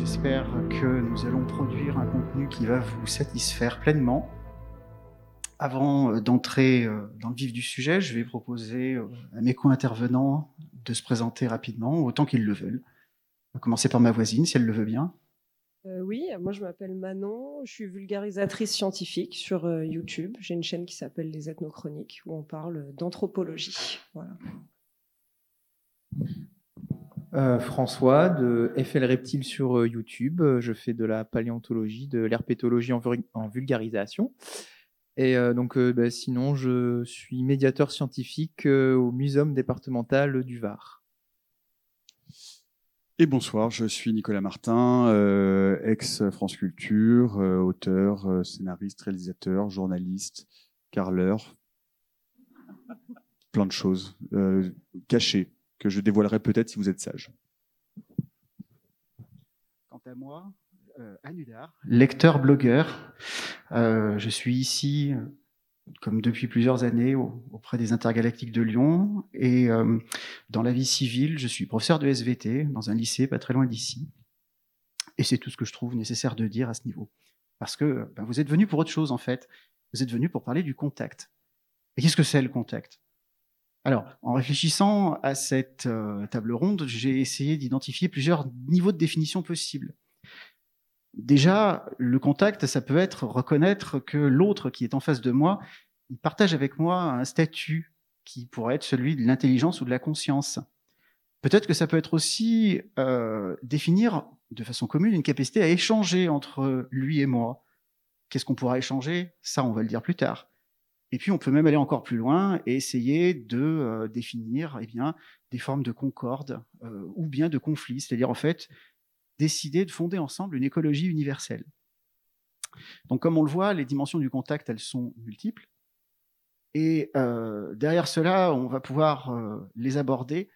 J'espère que nous allons produire un contenu qui va vous satisfaire pleinement. Avant euh, d'entrer euh, dans le vif du sujet, je vais proposer euh, à mes co-intervenants de se présenter rapidement, autant qu'ils le veulent. On va commencer par ma voisine, si elle le veut bien. oui, moi je m'appelle Manon, je suis vulgarisatrice scientifique sur YouTube. J'ai une chaîne qui s'appelle Les Ethnochroniques où on parle d'anthropologie. Voilà. François de FL Reptile sur YouTube. Je fais de la paléontologie, de l'herpétologie en, vulgarisation. Et euh, donc, euh, bah, sinon, je suis médiateur scientifique euh, au Muséum départemental du Var. Et bonsoir, je suis Nicolas Martin, ex-France Culture, auteur, scénariste, réalisateur, journaliste, carleur, plein de choses cachées que je dévoilerai peut-être si vous êtes sage. Quant à moi, euh, Anudar, lecteur blogueur. Euh, je suis ici, comme depuis plusieurs années, auprès des intergalactiques de Lyon. Et euh, dans la vie civile, je suis professeur de SVT dans un lycée pas très loin d'ici. Et c'est tout ce que je trouve nécessaire de dire à ce niveau. Parce que ben, vous êtes venu pour autre chose, en fait. Vous êtes venu pour parler du contact. Et qu'est-ce que c'est le contact? Alors, en réfléchissant à cette table ronde, j'ai essayé d'identifier plusieurs niveaux de définition possibles. Déjà, le contact, ça peut être reconnaître que l'autre qui est en face de moi, il partage avec moi un statut qui pourrait être celui de l'intelligence ou de la conscience. Peut-être que ça peut être aussi euh, définir de façon commune une capacité à échanger entre lui et moi. Qu'est-ce qu'on pourra échanger? Ça, on va le dire plus tard. Et puis, on peut même aller encore plus loin et essayer de euh, définir eh bien, des formes de concorde euh, ou bien de conflit, c'est-à-dire en fait décider de fonder ensemble une écologie universelle. Donc comme on le voit, les dimensions du contact, elles sont multiples. Et euh, derrière cela, on va pouvoir les aborder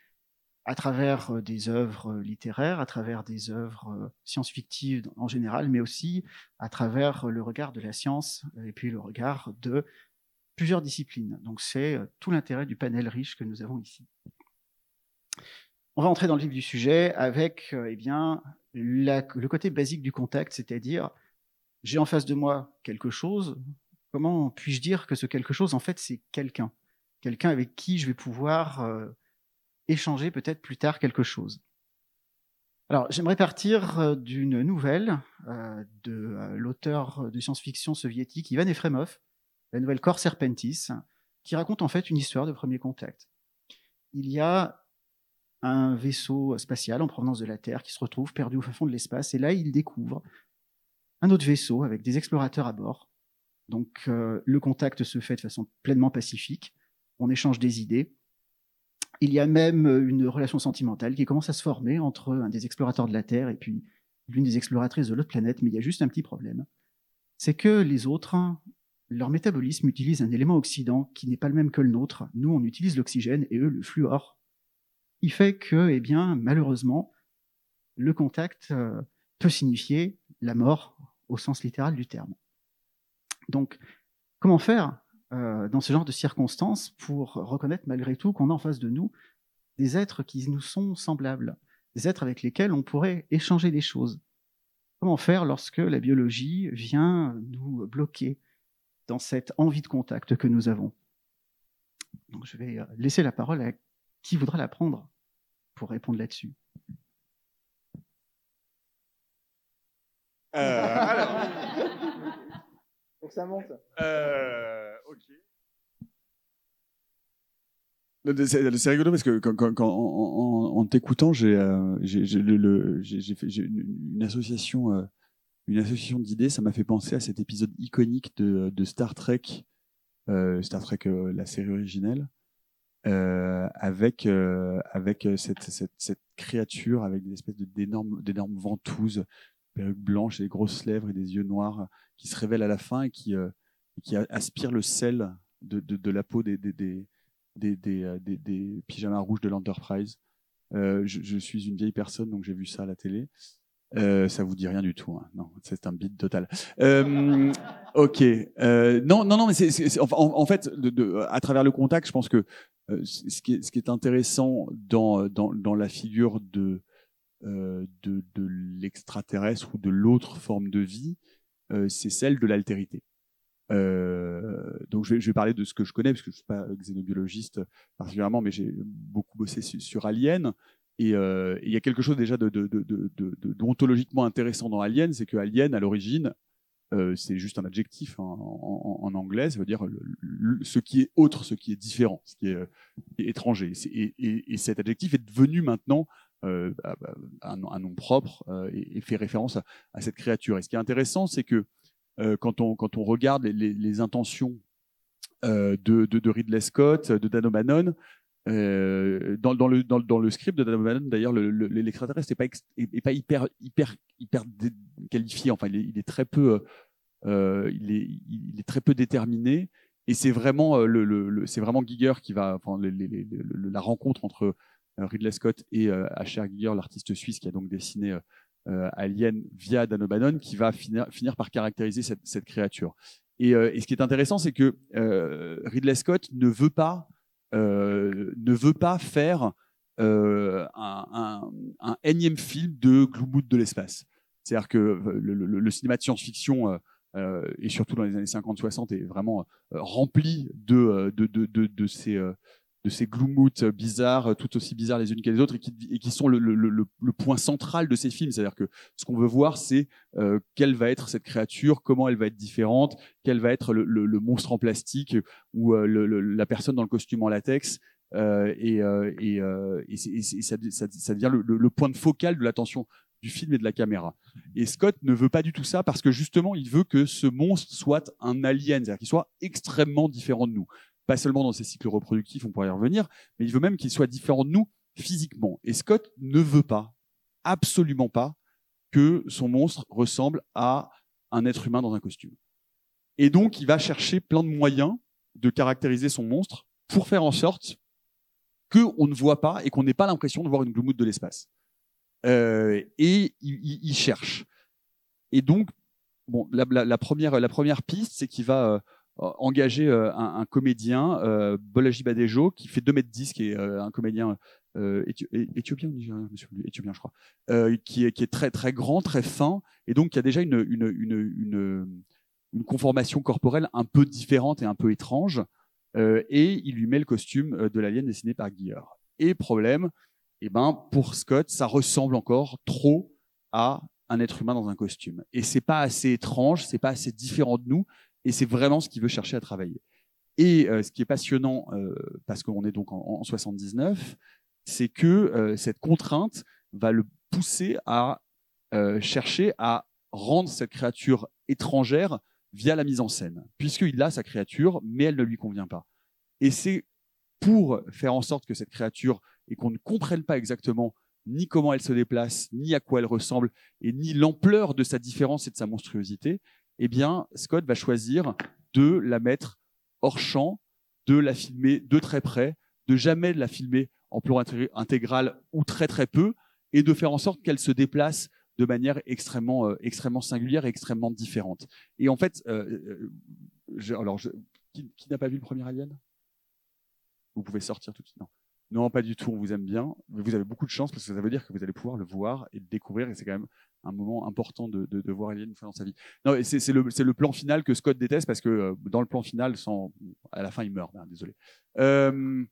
à travers des œuvres littéraires, à travers des œuvres science-fictives en général, mais aussi à travers le regard de la science et puis le regard de plusieurs disciplines. Donc c'est tout l'intérêt du panel riche que nous avons ici. On va entrer dans le vif du sujet avec eh bien, le côté basique du contact, c'est-à-dire j'ai en face de moi quelque chose, comment puis-je dire que ce quelque chose, en fait, c'est quelqu'un? Quelqu'un avec qui je vais pouvoir euh, échanger peut-être plus tard quelque chose. Alors, j'aimerais partir euh, d'une nouvelle euh, de l'auteur de science-fiction soviétique Ivan Efremov, la nouvelle Corps Serpentis, qui raconte en fait une histoire de premier contact. Il y a un vaisseau spatial en provenance de la Terre qui se retrouve perdu au fond de l'espace. Et là, il découvre un autre vaisseau avec des explorateurs à bord. Donc euh, le contact se fait de façon pleinement pacifique. On échange des idées. Il y a même une relation sentimentale qui commence à se former entre un des explorateurs de la Terre et puis l'une des exploratrices de l'autre planète. Mais il y a juste un petit problème. C'est que les autres, leur métabolisme utilise un élément oxydant qui n'est pas le même que le nôtre. Nous, on utilise l'oxygène et eux le fluor il fait que, eh bien, malheureusement, le contact euh, peut signifier la mort au sens littéral du terme. Donc, comment faire euh, dans ce genre de circonstances pour reconnaître malgré tout qu'on a en face de nous des êtres qui nous sont semblables, des êtres avec lesquels on pourrait échanger des choses? Comment faire lorsque la biologie vient nous bloquer dans cette envie de contact que nous avons Donc, je vais euh, laisser la parole à qui voudra la prendre pour répondre là-dessus euh, alors. Donc ça monte. Euh, ok. C'est rigolo parce que quand, en, t'écoutant, j'ai euh, une, association, euh, une association d'idées. Ça m'a fait penser à cet épisode iconique de, de Star Trek, Star Trek, la série originelle, euh, avec euh, avec euh, cette, cette, créature avec des espèces de d'énormes d'énormes ventouses, perruque blanche et des grosses lèvres et des yeux noirs qui se révèlent à la fin et qui qui aspire le sel de, de, de la peau des des, des, des, pyjamas rouges de l'Enterprise. Euh, je, suis une vieille personne, donc j'ai vu ça à la télé. Euh, ça vous dit rien du tout, hein. non C'est un bide total. Euh, ok. Euh, non, non, non, mais en, fait, à travers le contact, je pense que euh, ce, qui est, intéressant dans, la figure de l'extraterrestre ou de l'autre forme de vie, c'est celle de l'altérité. donc je vais, parler de ce que je connais parce que je suis pas xénobiologiste particulièrement, mais j'ai beaucoup bossé sur Alien. Et il y a quelque chose déjà de, ontologiquement intéressant dans Alien, c'est que Alien, à l'origine, euh, c'est juste un adjectif en, en, anglais, ça veut dire ce qui est autre, ce qui est différent, ce qui est, euh, étranger. Et, et, et, cet adjectif est devenu maintenant euh, bah, bah, un, nom propre euh, et, fait référence à, cette créature. Et ce qui est intéressant, c'est que euh, quand, on, quand on regarde les, intentions de, de, Ridley Scott, de Dan O'Bannon, euh, dans, le, script de Dan d'ailleurs, l'extraterrestre n'est pas, hyper, hyper, qualifié. Enfin, il est, très peu, euh, il, est, il est très peu déterminé. Et c'est vraiment euh, le, le, c'est vraiment Giger qui va, enfin, la rencontre entre euh, Ridley Scott et euh, H.R. Giger, l'artiste suisse qui a donc dessiné euh, Alien via Dan qui va finir, par caractériser cette, créature. Et, et, ce qui est intéressant, c'est que Ridley Scott ne veut pas euh, ne veut pas faire euh, un, énième film de Gloomwood de l'espace. C'est-à-dire que euh, le, cinéma de science-fiction, euh, et surtout dans les années 50-60, est vraiment rempli de, de, de, de ces de ces gloomouts bizarres, tout aussi bizarres les unes que les autres, et qui, et qui sont le, le, le, le, point central de ces films. C'est-à-dire que ce qu'on veut voir, c'est euh, quelle va être cette créature, comment elle va être différente, quel va être le, monstre en plastique ou euh, la personne dans le costume en latex. Euh, et, euh, et, euh, et, ça, ça, ça, devient le, point de focal de l'attention du film et de la caméra. Et Scott ne veut pas du tout ça parce que justement, il veut que ce monstre soit un alien, c'est-à-dire qu'il soit extrêmement différent de nous pas seulement dans ses cycles reproductifs, on pourrait y revenir, mais il veut même qu'il soit différent de nous physiquement. Et Scott ne veut pas, absolument pas, que son monstre ressemble à un être humain dans un costume. Et donc, il va chercher plein de moyens de caractériser son monstre pour faire en sorte qu'on ne voit pas et qu'on n'ait pas l'impression de voir une gloumoute de l'espace. Euh, et il, cherche. Et donc, bon, la, la, première, la première piste, c'est qu'il va euh, euh, engager euh, un, comédien, euh, Bolaji Badejo, qui fait 2 mètres 10, qui est un comédien euh, éthiopien je éthiopien, je crois, euh, qui, est, très très grand, très fin, et donc qui a déjà une, conformation corporelle un peu différente et un peu étrange, euh, et il lui met le costume de l'alien dessiné par Gier. Et problème, eh ben pour Scott, ça ressemble encore trop à un être humain dans un costume, et c'est pas assez étrange, c'est pas assez différent de nous, et c'est vraiment ce qu'il veut chercher à travailler. Et euh, ce qui est passionnant, euh, parce qu'on est donc en, en 79, c'est que euh, cette contrainte va le pousser à chercher à rendre cette créature étrangère via la mise en scène, puisqu'il a sa créature, mais elle ne lui convient pas. Et c'est pour faire en sorte que cette créature, et qu'on ne comprenne pas exactement ni comment elle se déplace, ni à quoi elle ressemble, et ni l'ampleur de sa différence et de sa monstruosité, eh bien, Scott va choisir de la mettre hors champ, de la filmer de très près, de jamais la filmer en plan intégral ou très très peu, et de faire en sorte qu'elle se déplace de manière extrêmement, euh, extrêmement singulière et extrêmement différente. Et en fait, euh, euh alors, qui, n'a pas vu le premier Alien? Vous pouvez sortir tout de suite. Non. Non, pas du tout. On vous aime bien. Vous avez beaucoup de chance parce que ça veut dire que vous allez pouvoir le voir et le découvrir. Et c'est quand même un moment important de, voir Alien une fois dans sa vie. Non, c'est le, le plan final que Scott déteste parce que euh, dans le plan final, sans, à la fin, il meurt. Désolé. Euh,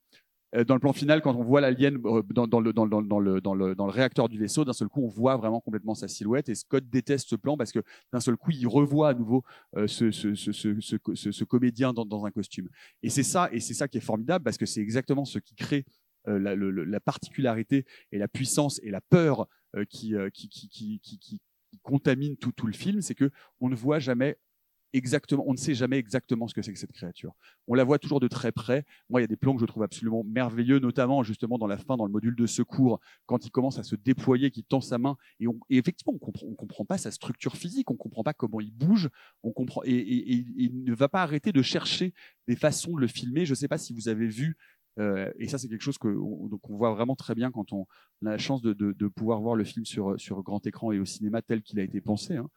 euh, dans le plan final, quand on voit l'alien dans, dans, le, dans, dans, dans, réacteur du vaisseau, d'un seul coup, on voit vraiment complètement sa silhouette. Et Scott déteste ce plan parce que d'un seul coup, il revoit à nouveau ce, comédien dans, un costume. Et c'est ça, et c'est ça qui est formidable parce que c'est exactement ce qui crée la, particularité et la puissance et la peur qui, qui, qui, qui, qui, contamine tout, tout le film, c'est que on ne voit jamais exactement, on ne sait jamais exactement ce que c'est que cette créature. On la voit toujours de très près. Moi, il y a des plans que je trouve absolument merveilleux, notamment justement dans la fin, dans le module de secours, quand il commence à se déployer, qu'il tend sa main, et, effectivement, on comprend, comprend pas sa structure physique, on comprend pas comment il bouge, on comprend, et, il ne va pas arrêter de chercher des façons de le filmer. Je sais pas si vous avez vu euh, et ça, c'est quelque chose que on voit vraiment très bien quand on, a la chance de, pouvoir voir le film sur, grand écran et au cinéma tel qu'il a été pensé. Hein.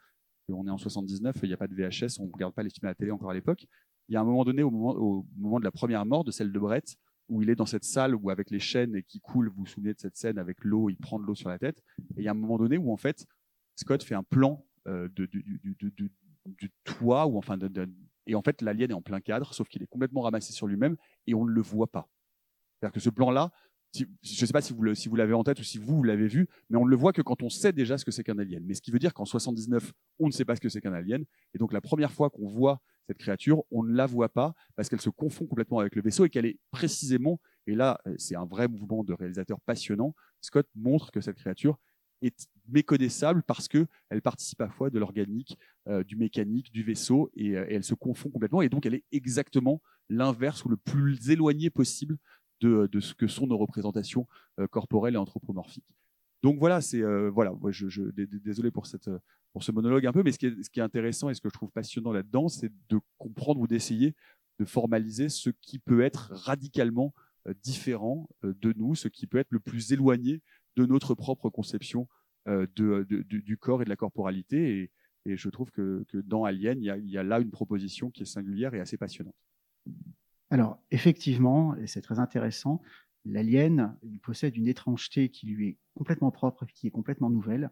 On est en 79, il n'y a pas de VHS, on ne regarde pas les films à la télé encore à l'époque. Il y a un moment donné, au moment, de la première mort de celle de Brett, où il est dans cette salle où avec les chaînes qui coule, vous vous souvenez de cette scène avec l'eau, il prend de l'eau sur la tête. Et il y a un moment donné où en fait Scott fait un plan euh, de, du, toit ou enfin et en fait l'alien est en plein cadre, sauf qu'il est complètement ramassé sur lui-même et on ne le voit pas. C'est-à-dire que ce plan-là, je ne sais pas si vous, l'avez en tête ou si vous, l'avez vu, mais on ne le voit que quand on sait déjà ce que c'est qu'un alien. Mais ce qui veut dire qu'en 79, on ne sait pas ce que c'est qu'un alien. Et donc la première fois qu'on voit cette créature, on ne la voit pas parce qu'elle se confond complètement avec le vaisseau et qu'elle est précisément, et là c'est un vrai mouvement de réalisateur passionnant, Scott montre que cette créature est méconnaissable parce que elle participe à fois de l'organique, euh, du mécanique, du vaisseau, euh, et, elle se confond complètement. Et donc elle est exactement l'inverse ou le plus éloigné possible de, de, ce que sont nos représentations euh, corporelles et anthropomorphiques. Donc voilà, c'est euh, voilà. Je, désolé pour cette pour ce monologue un peu, mais ce qui est, ce qui est intéressant et ce que je trouve passionnant là-dedans, c'est de comprendre ou d'essayer de formaliser ce qui peut être radicalement euh, différent de nous, ce qui peut être le plus éloigné de notre propre conception de, du corps et de la corporalité. Et, je trouve que, dans Alien, il y, a, là une proposition qui est singulière et assez passionnante. Alors, effectivement, et c'est très intéressant, l'alien, possède une étrangeté qui lui est complètement propre et qui est complètement nouvelle.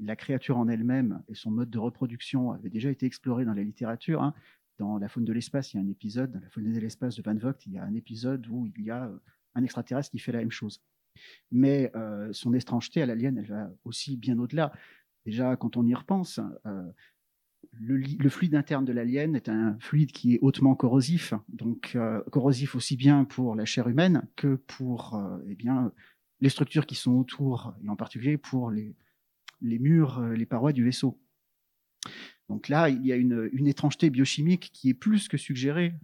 La créature en elle-même et son mode de reproduction avaient déjà été explorés dans la littérature. Hein. Dans La faune de l'espace, il y a un épisode, dans La faune de l'espace de Van Vogt, il y a un épisode où il y a euh, un extraterrestre qui fait la même chose. Mais euh, son étrangeté à l'alien, elle va aussi bien au-delà. Déjà, quand on y repense, euh, le, fluide interne de l'alien est un fluide qui est hautement corrosif, donc euh, corrosif aussi bien pour la chair humaine que pour euh, eh les structures qui sont autour, et en particulier pour les, murs, euh, les parois du vaisseau. Donc là, il y a une étrangeté biochimique qui est plus que suggérée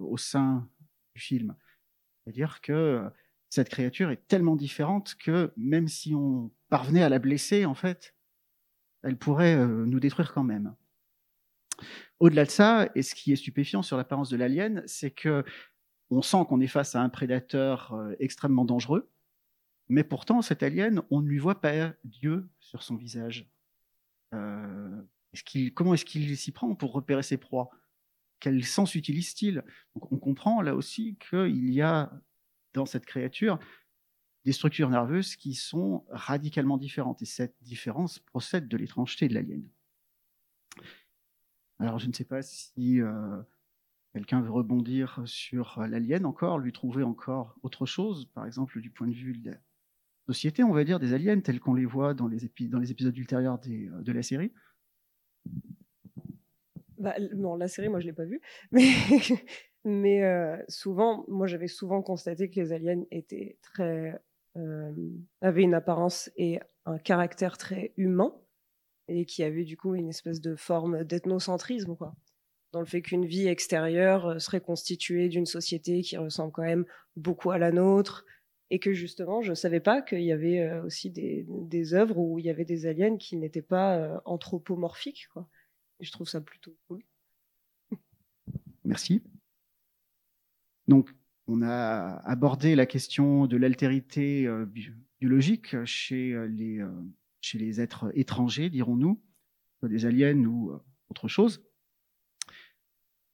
au sein du film. C'est-à-dire que cette créature est tellement différente que même si on parvenait à la blesser, en fait, elle pourrait nous détruire quand même. Au-delà de ça, et ce qui est stupéfiant sur l'apparence de l'alien, c'est que on sent qu'on est face à un prédateur euh, extrêmement dangereux, mais pourtant cet alien, on ne lui voit pas Dieu sur son visage. Euh, comment est-ce qu'il s'y prend pour repérer ses proies? Quel sens utilise-t-il? On comprend là aussi qu'il y a dans cette créature des structures nerveuses qui sont radicalement différentes, et cette différence procède de l'étrangeté de l'alien. Alors, je ne sais pas si euh, quelqu'un veut rebondir sur l'alien encore, lui trouver encore autre chose, par exemple du point de vue de la société, on va dire, des aliens tels qu'on les voit dans les, épisodes ultérieurs des, de la série. Bah, non, la série, moi, je l'ai pas vue, mais, euh, souvent, moi, j'avais souvent constaté que les aliens euh, avaient une apparence et un caractère très humain et qui avait du coup une espèce de forme d'ethnocentrisme. Dans le fait qu'une vie extérieure euh, serait constituée d'une société qui ressemble quand même beaucoup à la nôtre, et que justement, je ne savais pas qu'il y avait euh, aussi des, œuvres où il y avait des aliens qui n'étaient pas euh, anthropomorphiques, quoi. Je trouve ça plutôt cool. Merci. Donc, on a abordé la question de l'altérité biologique chez les chez les êtres étrangers, dirons-nous, des aliens ou euh, autre chose.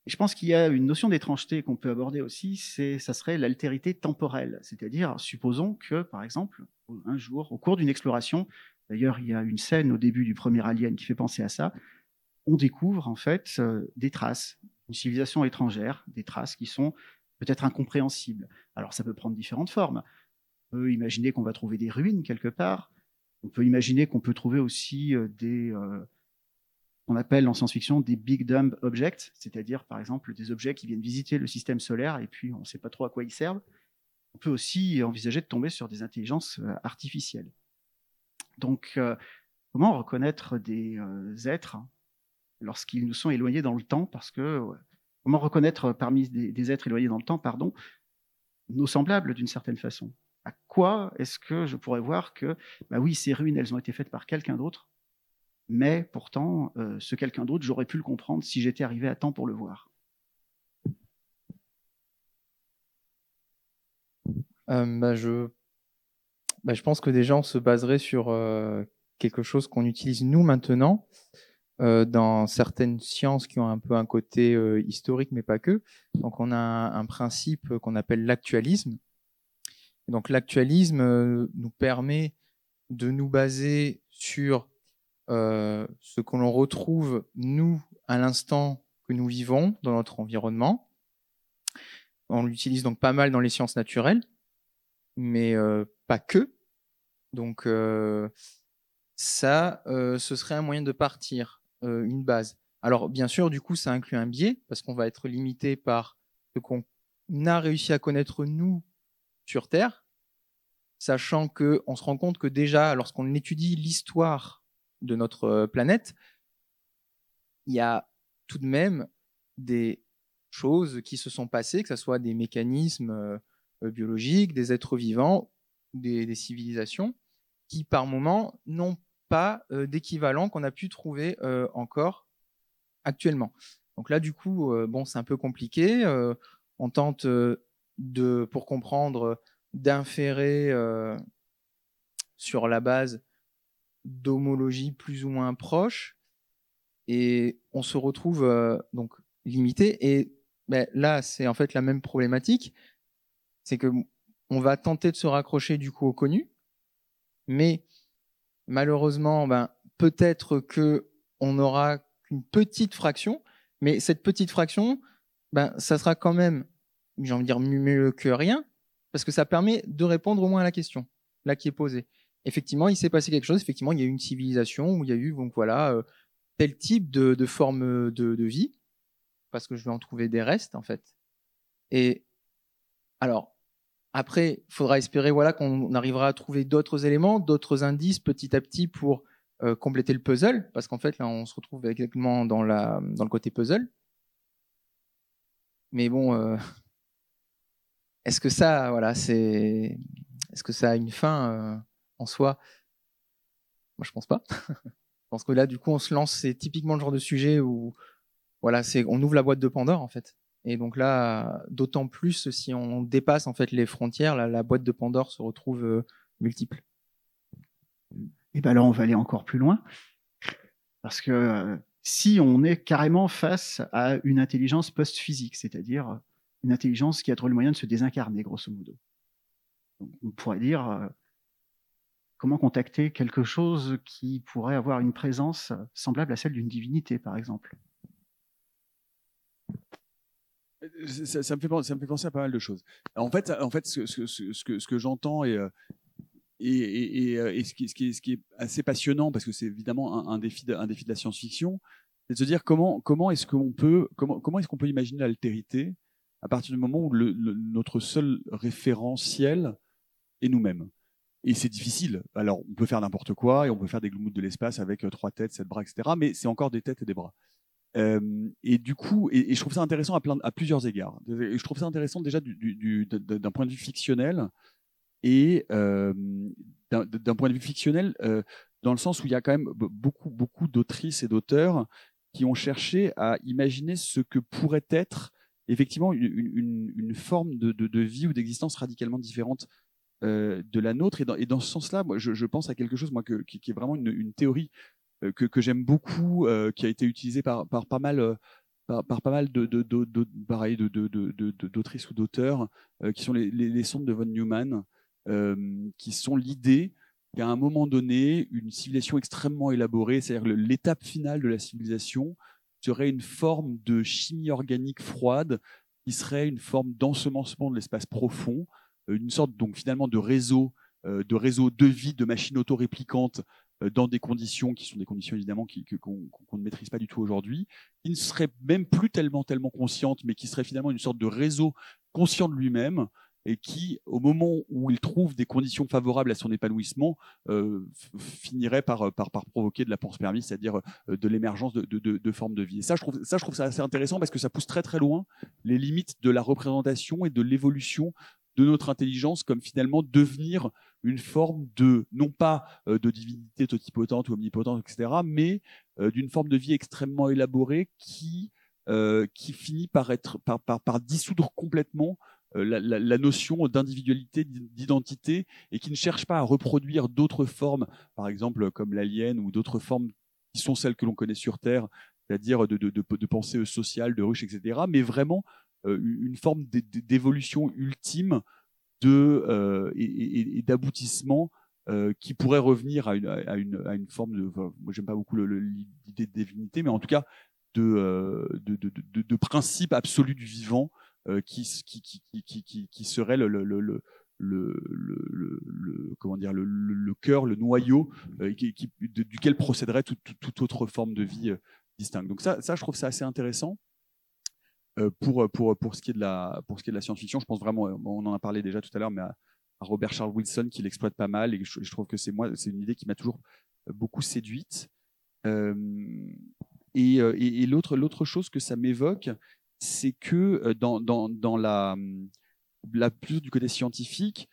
Je pense qu'il y a une notion d'étrangeté qu'on peut aborder aussi, c'est ça serait l'altérité temporelle, c'est-à-dire supposons que par exemple un jour au cours d'une exploration, d'ailleurs il y a une scène au début du premier Alien qui fait penser à ça, on découvre en fait euh, des traces, une civilisation étrangère, des traces qui sont peut-être incompréhensibles. Alors ça peut prendre différentes formes. On peut imaginer qu'on va trouver des ruines quelque part, on peut imaginer qu'on peut trouver aussi euh, des, euh, on appelle en science-fiction des big dumb objects, c'est-à-dire par exemple des objets qui viennent visiter le système solaire et puis on ne sait pas trop à quoi ils servent. On peut aussi envisager de tomber sur des intelligences euh, artificielles. Donc, comment reconnaître des êtres lorsqu'ils nous sont éloignés dans le temps? Parce que comment reconnaître parmi des, des êtres éloignés dans le temps, pardon, nos semblables d'une certaine façon? À quoi est-ce que je pourrais voir que, bah oui, ces ruines, elles ont été faites par quelqu'un d'autre, mais pourtant, euh, ce quelqu'un d'autre, j'aurais pu le comprendre si j'étais arrivé à temps pour le voir. Euh, bah, je... Bah, je pense que déjà, on se baserait sur euh, quelque chose qu'on utilise nous maintenant. dans certaines sciences qui ont un peu un côté historique, mais pas que. Donc on a un principe qu'on appelle l'actualisme. Donc l'actualisme euh, nous permet de nous baser sur euh, ce que l'on retrouve, nous, à l'instant que nous vivons dans notre environnement. On l'utilise donc pas mal dans les sciences naturelles, mais euh, pas que. Donc ça, ce serait un moyen de partir, une base. Alors bien sûr, du coup, ça inclut un biais, parce qu'on va être limité par ce qu'on a réussi à connaître nous sur Terre, sachant que on se rend compte que déjà, lorsqu'on étudie l'histoire de notre euh, planète, il y a tout de même des choses qui se sont passées, que ce soit des mécanismes euh, euh, biologiques, des êtres vivants, des, des civilisations, qui par moment n'ont pas d'équivalent qu'on a pu trouver encore actuellement. Donc là, du coup, bon, c'est un peu compliqué. On tente de, pour comprendre, d'inférer euh, sur la base d'homologie plus ou moins proche, et on se retrouve euh, donc limité. Et ben, là, c'est en fait la même problématique, c'est que on va tenter de se raccrocher du coup au connu, mais malheureusement, ben, peut-être que on aura qu'une petite fraction, mais cette petite fraction, ben, ça sera quand même, j'ai envie de dire mieux que rien, parce que ça permet de répondre au moins à la question, là qui est posée. Effectivement, il s'est passé quelque chose. Effectivement, il y a eu une civilisation où il y a eu donc voilà euh, tel type de, forme de, de vie, parce que je vais en trouver des restes en fait. Et alors après, il faudra espérer voilà qu'on arrivera à trouver d'autres éléments, d'autres indices petit à petit pour euh, compléter le puzzle, parce qu'en fait là on se retrouve exactement dans la dans le côté puzzle. Mais bon, euh, est-ce que ça, voilà, c'est, est-ce que ça a une fin euh, en soi? Moi, je pense pas. je pense que là, du coup, on se lance. C'est typiquement le genre de sujet où, voilà, c'est, on ouvre la boîte de Pandore en fait. Et donc là, d'autant plus si on dépasse en fait les frontières, la boîte de Pandore se retrouve euh, multiple. Et ben alors on va aller encore plus loin, parce que euh, si on est carrément face à une intelligence post-physique, c'est-à-dire une intelligence qui a trouvé le moyen de se désincarner, grosso modo. On pourrait dire euh, comment contacter quelque chose qui pourrait avoir une présence semblable à celle d'une divinité, par exemple? Ça, me fait, penser- à pas mal de choses. En fait, en fait ce, que, j'entends et, ce, qui, est, assez passionnant, parce que c'est évidemment un, défi de, un défi de la science-fiction, c'est de se dire comment est-ce qu'on peut imaginer l'altérité à partir du moment où notre seul référentiel est nous-mêmes. Et c'est difficile. Alors, on peut faire n'importe quoi et on peut faire des gloumoutes de l'espace avec euh, trois têtes, sept bras, etc. Mais c'est encore des têtes et des bras. Euh, et du coup, et, je trouve ça intéressant à, plein, à plusieurs égards. Et je trouve ça intéressant déjà du, du, du, d'un point de vue fictionnel et euh, d'un, point de vue fictionnel dans le sens où il y a quand même beaucoup, beaucoup d'autrices et d'auteurs qui ont cherché à imaginer ce que pourrait être effectivement une, forme de, vie ou d'existence radicalement différente euh, de la nôtre. Et dans, ce sens-là, moi, je, pense à quelque chose moi, qui, est vraiment une, théorie euh, que, j'aime beaucoup, euh, qui a été utilisée par, par pas mal, par, pas mal de, de, d'autrices ou d'auteurs, qui sont les, les, les sondes de von Neumann, qui sont l'idée qu'à un moment donné, une civilisation extrêmement élaborée, c'est-à-dire l'étape finale de la civilisation, serait une forme de chimie organique froide, qui serait une forme d'ensemencement de l'espace profond, euh, une sorte donc finalement de réseau, euh, de réseau de vie, de machines autoréplicantes euh, dans des conditions qui sont des conditions évidemment qu'on ne maîtrise pas du tout aujourd'hui, qui ne seraient même plus tellement tellement conscientes, mais qui serait finalement une sorte de réseau conscient de lui-même et qui, au moment où il trouve des conditions favorables à son épanouissement, euh, finirait par, par, provoquer de la panspermie, c'est-à-dire euh, de l'émergence de, formes de vie. Et ça, je trouve ça, je trouve ça assez intéressant parce que ça pousse très très loin les limites de la représentation et de l'évolution de notre intelligence comme finalement devenir une forme de, non pas euh, de divinité totipotente ou omnipotente, etc., mais euh, d'une forme de vie extrêmement élaborée qui, euh, qui finit par, être, par, dissoudre complètement euh, la, la, notion d'individualité, d'identité, et qui ne cherche pas à reproduire d'autres formes, par exemple comme l'alien ou d'autres formes qui sont celles que l'on connaît sur Terre, c'est-à-dire de, de, de, de, pensée sociale, de ruche, etc., mais vraiment une forme d'évolution ultime de, et, et d'aboutissement euh, qui pourrait revenir à une, forme de. Moi, j'aime pas beaucoup l'idée de divinité, mais en tout cas de, euh, de, principe absolu du vivant euh, qui, qui, serait le, cœur, le noyau euh, duquel procéderait toute, autre forme de vie euh, distincte. Donc ça, je trouve ça assez intéressant euh, pour, ce qui est de la science-fiction. Je pense vraiment, on en a parlé déjà tout à l'heure, mais à, Robert Charles Wilson qui l'exploite pas mal et je, trouve que c'est une idée qui m'a toujours beaucoup séduite. Euh, et, euh, l'autre chose que ça m'évoque, c'est que euh, dans, dans, dans la, la plus du côté scientifique,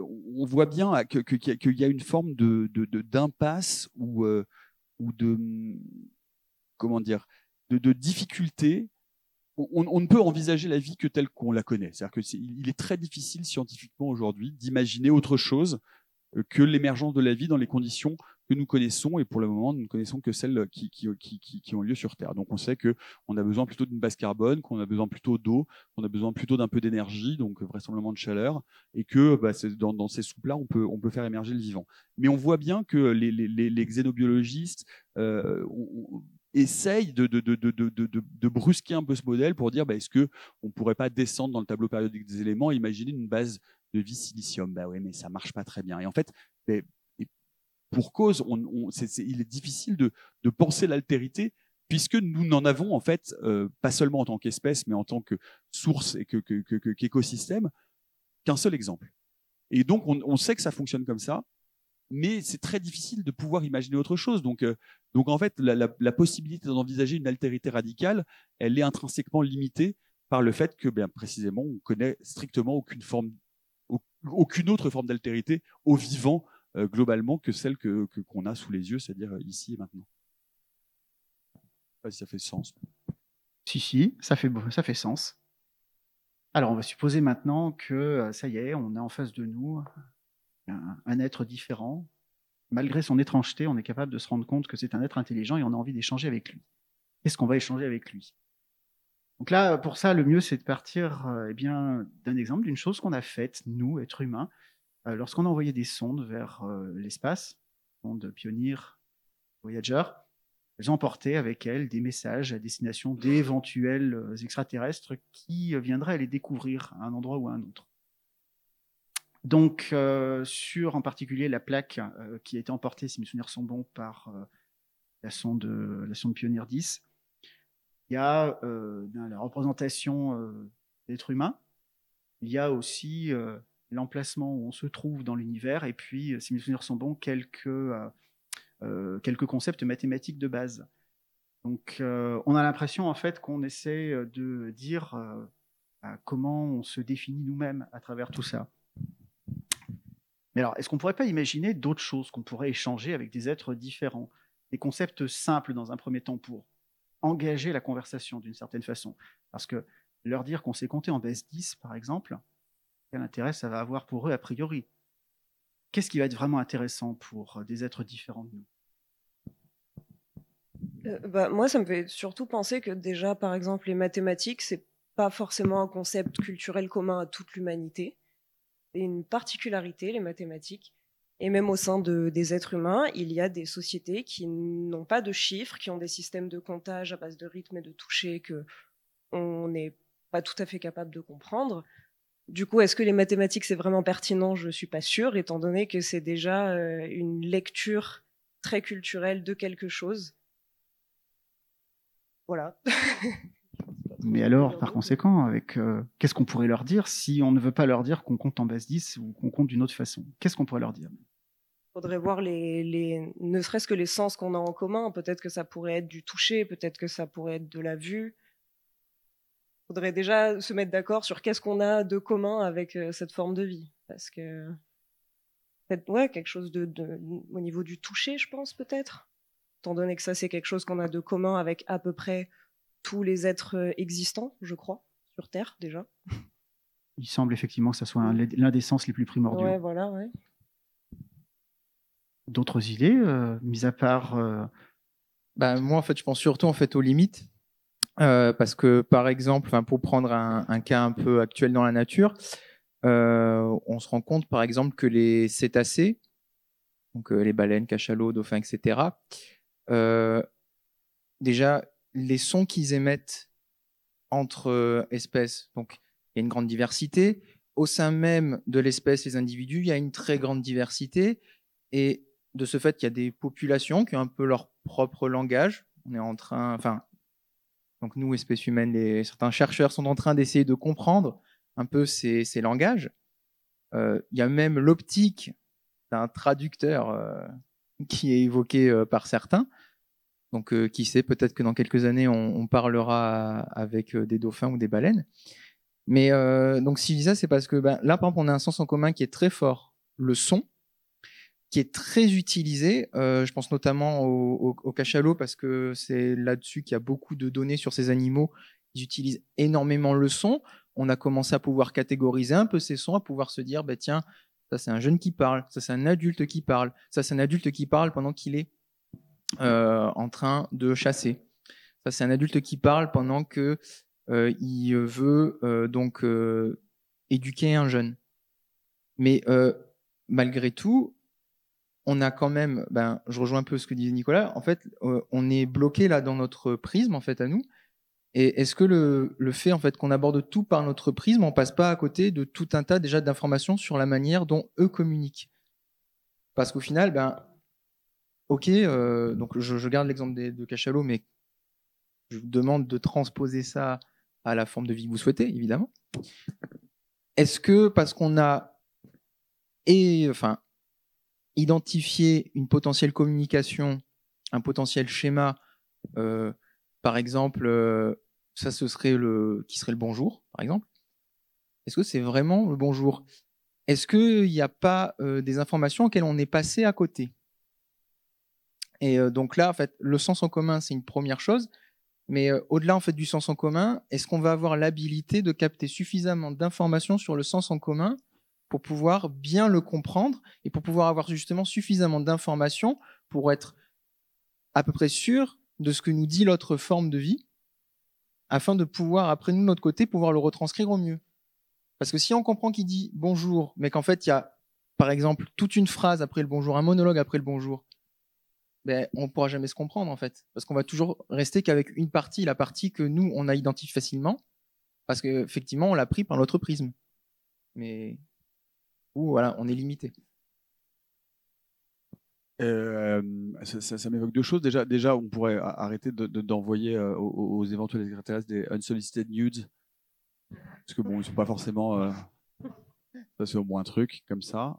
on voit bien qu'il que, y a une forme de, de, d'impasse ou, euh, ou de comment dire de, de difficulté on, ne peut envisager la vie que telle qu'on la connaît. C'est-à-dire qu'il est, très difficile scientifiquement aujourd'hui d'imaginer autre chose euh, que l'émergence de la vie dans les conditions que nous connaissons et pour le moment nous ne connaissons que celles qui, qui, ont lieu sur Terre. Donc on sait que on a besoin plutôt d'une base carbone, qu'on a besoin plutôt d'eau, qu'on a besoin plutôt d'un peu d'énergie, donc vraisemblablement de chaleur, et que bah, dans, ces soupes-là on peut, on peut faire émerger le vivant. Mais on voit bien que les, les, xénobiologistes euh, de, de, de, de, brusquer un peu ce modèle pour dire bah, est-ce que on pourrait pas descendre dans le tableau périodique des éléments et imaginer une base de vie silicium? Bah oui, mais ça marche pas très bien. Et en fait, pour cause, il est difficile de, penser l'altérité puisque nous n'en avons en fait euh, pas seulement en tant qu'espèce, mais en tant que source et que, qu'écosystème, qu'un seul exemple. Et donc on, sait que ça fonctionne comme ça, mais c'est très difficile de pouvoir imaginer autre chose. Donc, euh, donc en fait, la, la, la possibilité d'envisager une altérité radicale, elle est intrinsèquement limitée par le fait que, bien précisément, on connaît strictement aucune forme, aucune autre forme d'altérité au vivant euh, globalement que celle que qu'on a sous les yeux, c'est-à-dire euh, ici et maintenant. Je sais pas si ça fait sens. Si si, ça fait ça fait sens. Alors on va supposer maintenant que ça y est, on est en face de nous un, être différent. Malgré son étrangeté, on est capable de se rendre compte que c'est un être intelligent et on a envie d'échanger avec lui. Qu'est-ce qu'on va échanger avec lui? Donc là, pour ça, le mieux, c'est de partir euh, eh bien d'un exemple d'une chose qu'on a faite, nous, êtres humains, euh, lorsqu'on a envoyé des sondes vers euh, l'espace, sondes Pioneer, Voyager. Elles ont avec elles des messages à destination d'éventuels extraterrestres qui viendraient les découvrir à un endroit ou à un autre. Donc, euh, sur en particulier la plaque euh, qui a été emportée, si mes souvenirs sont bons, par euh, la, sonde, la sonde Pioneer 10, il y a la représentation d'êtres humains, il y a aussi l'emplacement où on se trouve dans l'univers, et puis, si mes souvenirs sont bons, quelques, quelques concepts mathématiques de base. Donc, on a l'impression en fait qu'on essaie de dire comment on se définit nous-mêmes à travers tout ça. Mais alors, est-ce qu'on ne pourrait pas imaginer d'autres choses qu'on pourrait échanger avec des êtres différents Des concepts simples dans un premier temps pour engager la conversation d'une certaine façon? Parce que leur dire qu'on sait compter en base 10, par exemple, quel intérêt ça va avoir pour eux a priori? Qu'est-ce qui va être vraiment intéressant pour des êtres différents de nous? Euh, bah, Moi, ça me fait surtout penser que déjà, par exemple, les mathématiques, c'est pas forcément un concept culturel commun à toute l'humanité une particularité, les mathématiques. Et même au sein de, des êtres humains, il y a des sociétés qui n'ont pas de chiffres, qui ont des systèmes de comptage à base de rythme et de toucher que on n'est pas tout à fait capable de comprendre. Du coup, est-ce que les mathématiques c'est vraiment pertinent? Je suis pas sûre, étant donné que c'est déjà euh, une lecture très culturelle de quelque chose. Voilà. Mais alors, par conséquent, avec euh, qu'est-ce qu'on pourrait leur dire si on ne veut pas leur dire qu'on compte en base 10 ou qu'on compte d'une autre façon? Qu'est-ce qu'on pourrait leur dire? Faudrait voir les, les ne serait-ce que les sens qu'on a en commun. Peut-être que ça pourrait être du toucher, peut-être que ça pourrait être de la vue. Faudrait déjà se mettre d'accord sur qu'est-ce qu'on a de commun avec euh, cette forme de vie, parce que peut-être ouais quelque chose de, de, au niveau du toucher, je pense peut-être. Étant donné que ça c'est quelque chose qu'on a de commun avec à peu près tous les êtres euh, existants, je crois, sur Terre déjà. Il semble effectivement que ça soit l'un des sens les plus primordiaux. Ouais, voilà, ouais. d'autres idées, mis à part. Bah, moi, en fait, je pense surtout en fait aux limites. Parce que, par exemple, pour prendre un, cas un peu actuel dans la nature, on se rend compte, par exemple, que les cétacés, donc les baleines, cachalots, dauphins, etc., déjà, les sons qu'ils émettent entre espèces, donc il y a une grande diversité. Au sein même de l'espèce, les individus, il y a une très grande diversité. Et de ce fait, il y a des populations qui ont un peu leur propre langage. On est en train, enfin, donc nous, espèces humaines, certains chercheurs sont en train d'essayer de comprendre un peu ces, langages. Euh, il y a même l'optique d'un traducteur euh, qui est évoqué euh, par certains. Donc, qui sait, peut-être que dans quelques années, on parlera avec des dauphins ou des baleines. Mais donc, si je dis ça, c'est parce que ben, là, par exemple, on a un sens en commun qui est très fort, le son, qui est très utilisé. Euh, je pense notamment au, cachalot parce que c'est là-dessus qu'il y a beaucoup de données sur ces animaux. Ils utilisent énormément le son. On a commencé à pouvoir catégoriser un peu ces sons, à pouvoir se dire, bah, tiens, ça c'est un jeune qui parle, ça c'est un adulte qui parle, ça c'est un adulte qui parle pendant qu'il est euh, en train de chasser. Ça c'est un adulte qui parle pendant que euh, il veut donc éduquer un jeune. Mais malgré tout, on a quand même, ben, je rejoins un peu ce que disait Nicolas, en fait, on est bloqué là dans notre prisme, en fait, à nous. Et est-ce que le, fait, en fait, qu'on aborde tout par notre prisme, on passe pas à côté de tout un tas déjà d'informations sur la manière dont eux communiquent? Parce qu'au final, ben, ok, donc je, je garde l'exemple de Cachalot, mais je vous demande de transposer ça à la forme de vie que vous souhaitez, évidemment. Est-ce que parce qu'on a et, enfin, identifié une potentielle communication, un potentiel schéma, euh, par exemple, euh, ça ce serait le qui serait le bonjour, par exemple. Est-ce que c'est vraiment le bonjour? Est-ce qu'il n'y a pas euh, des informations auxquelles on est passé à côté? Et donc là, en fait, le sens en commun, c'est une première chose. Mais au-delà en fait du sens en commun, est-ce qu'on va avoir l'habilité de capter suffisamment d'informations sur le sens en commun pour pouvoir bien le comprendre et pour pouvoir avoir justement suffisamment d'informations pour être à peu près sûr de ce que nous dit l'autre forme de vie, afin de pouvoir, après nous, de notre côté, pouvoir le retranscrire au mieux. Parce que si on comprend qu'il dit bonjour, mais qu'en fait, il y a, par exemple, toute une phrase après le bonjour, un monologue après le bonjour, ben, on ne pourra jamais se comprendre en fait. Parce qu'on va toujours rester qu'avec une partie, la partie que nous, on a identifié facilement, parce qu'effectivement, on l'a pris par notre prisme. Mais où voilà, on est limité. Euh, ça, m'évoque deux choses. Déjà, déjà, on pourrait arrêter d'envoyer de, euh, aux, éventuels extraterrestres des unsolicited nudes. Parce que bon, ils ne sont pas forcément. Euh, ça, c'est au moins un truc comme ça.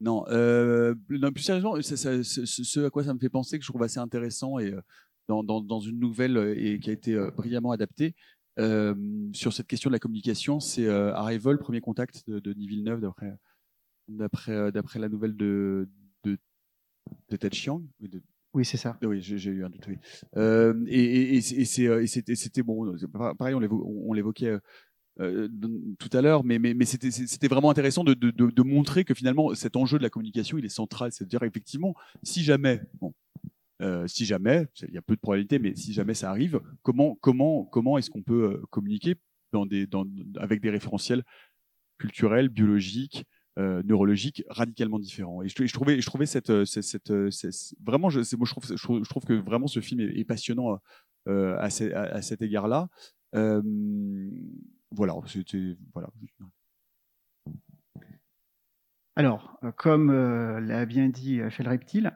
Non, euh, plus sérieusement, ce à quoi ça me fait penser que je trouve assez intéressant et euh, dans, une nouvelle et qui a été brillamment adaptée sur cette question de la communication, c'est Arrival, premier contact de, de Villeneuve d'après d'après d'après la nouvelle de de, de Ted Chiang. Oui, c'est ça. Oui, j'ai eu un doute. Oui. et, et, et c'était bon. Pareil, on l'évoquait euh, tout à l'heure, mais, mais, mais c'était vraiment intéressant de, de, de, montrer que finalement cet enjeu de la communication il est central, c'est-à-dire effectivement si jamais, bon, euh, si jamais, il y a peu de probabilité, mais si jamais ça arrive, comment comment comment est-ce qu'on peut euh, communiquer dans des dans, avec des référentiels culturels, biologiques, euh, neurologiques radicalement différents. Et je, trouvais je trouvais cette, cette, cette, vraiment je, moi, je trouve je trouve que vraiment ce film est, passionnant euh, à, cet égard-là. Euh, voilà. Alors, euh, comme euh, l'a bien dit euh, le Reptile,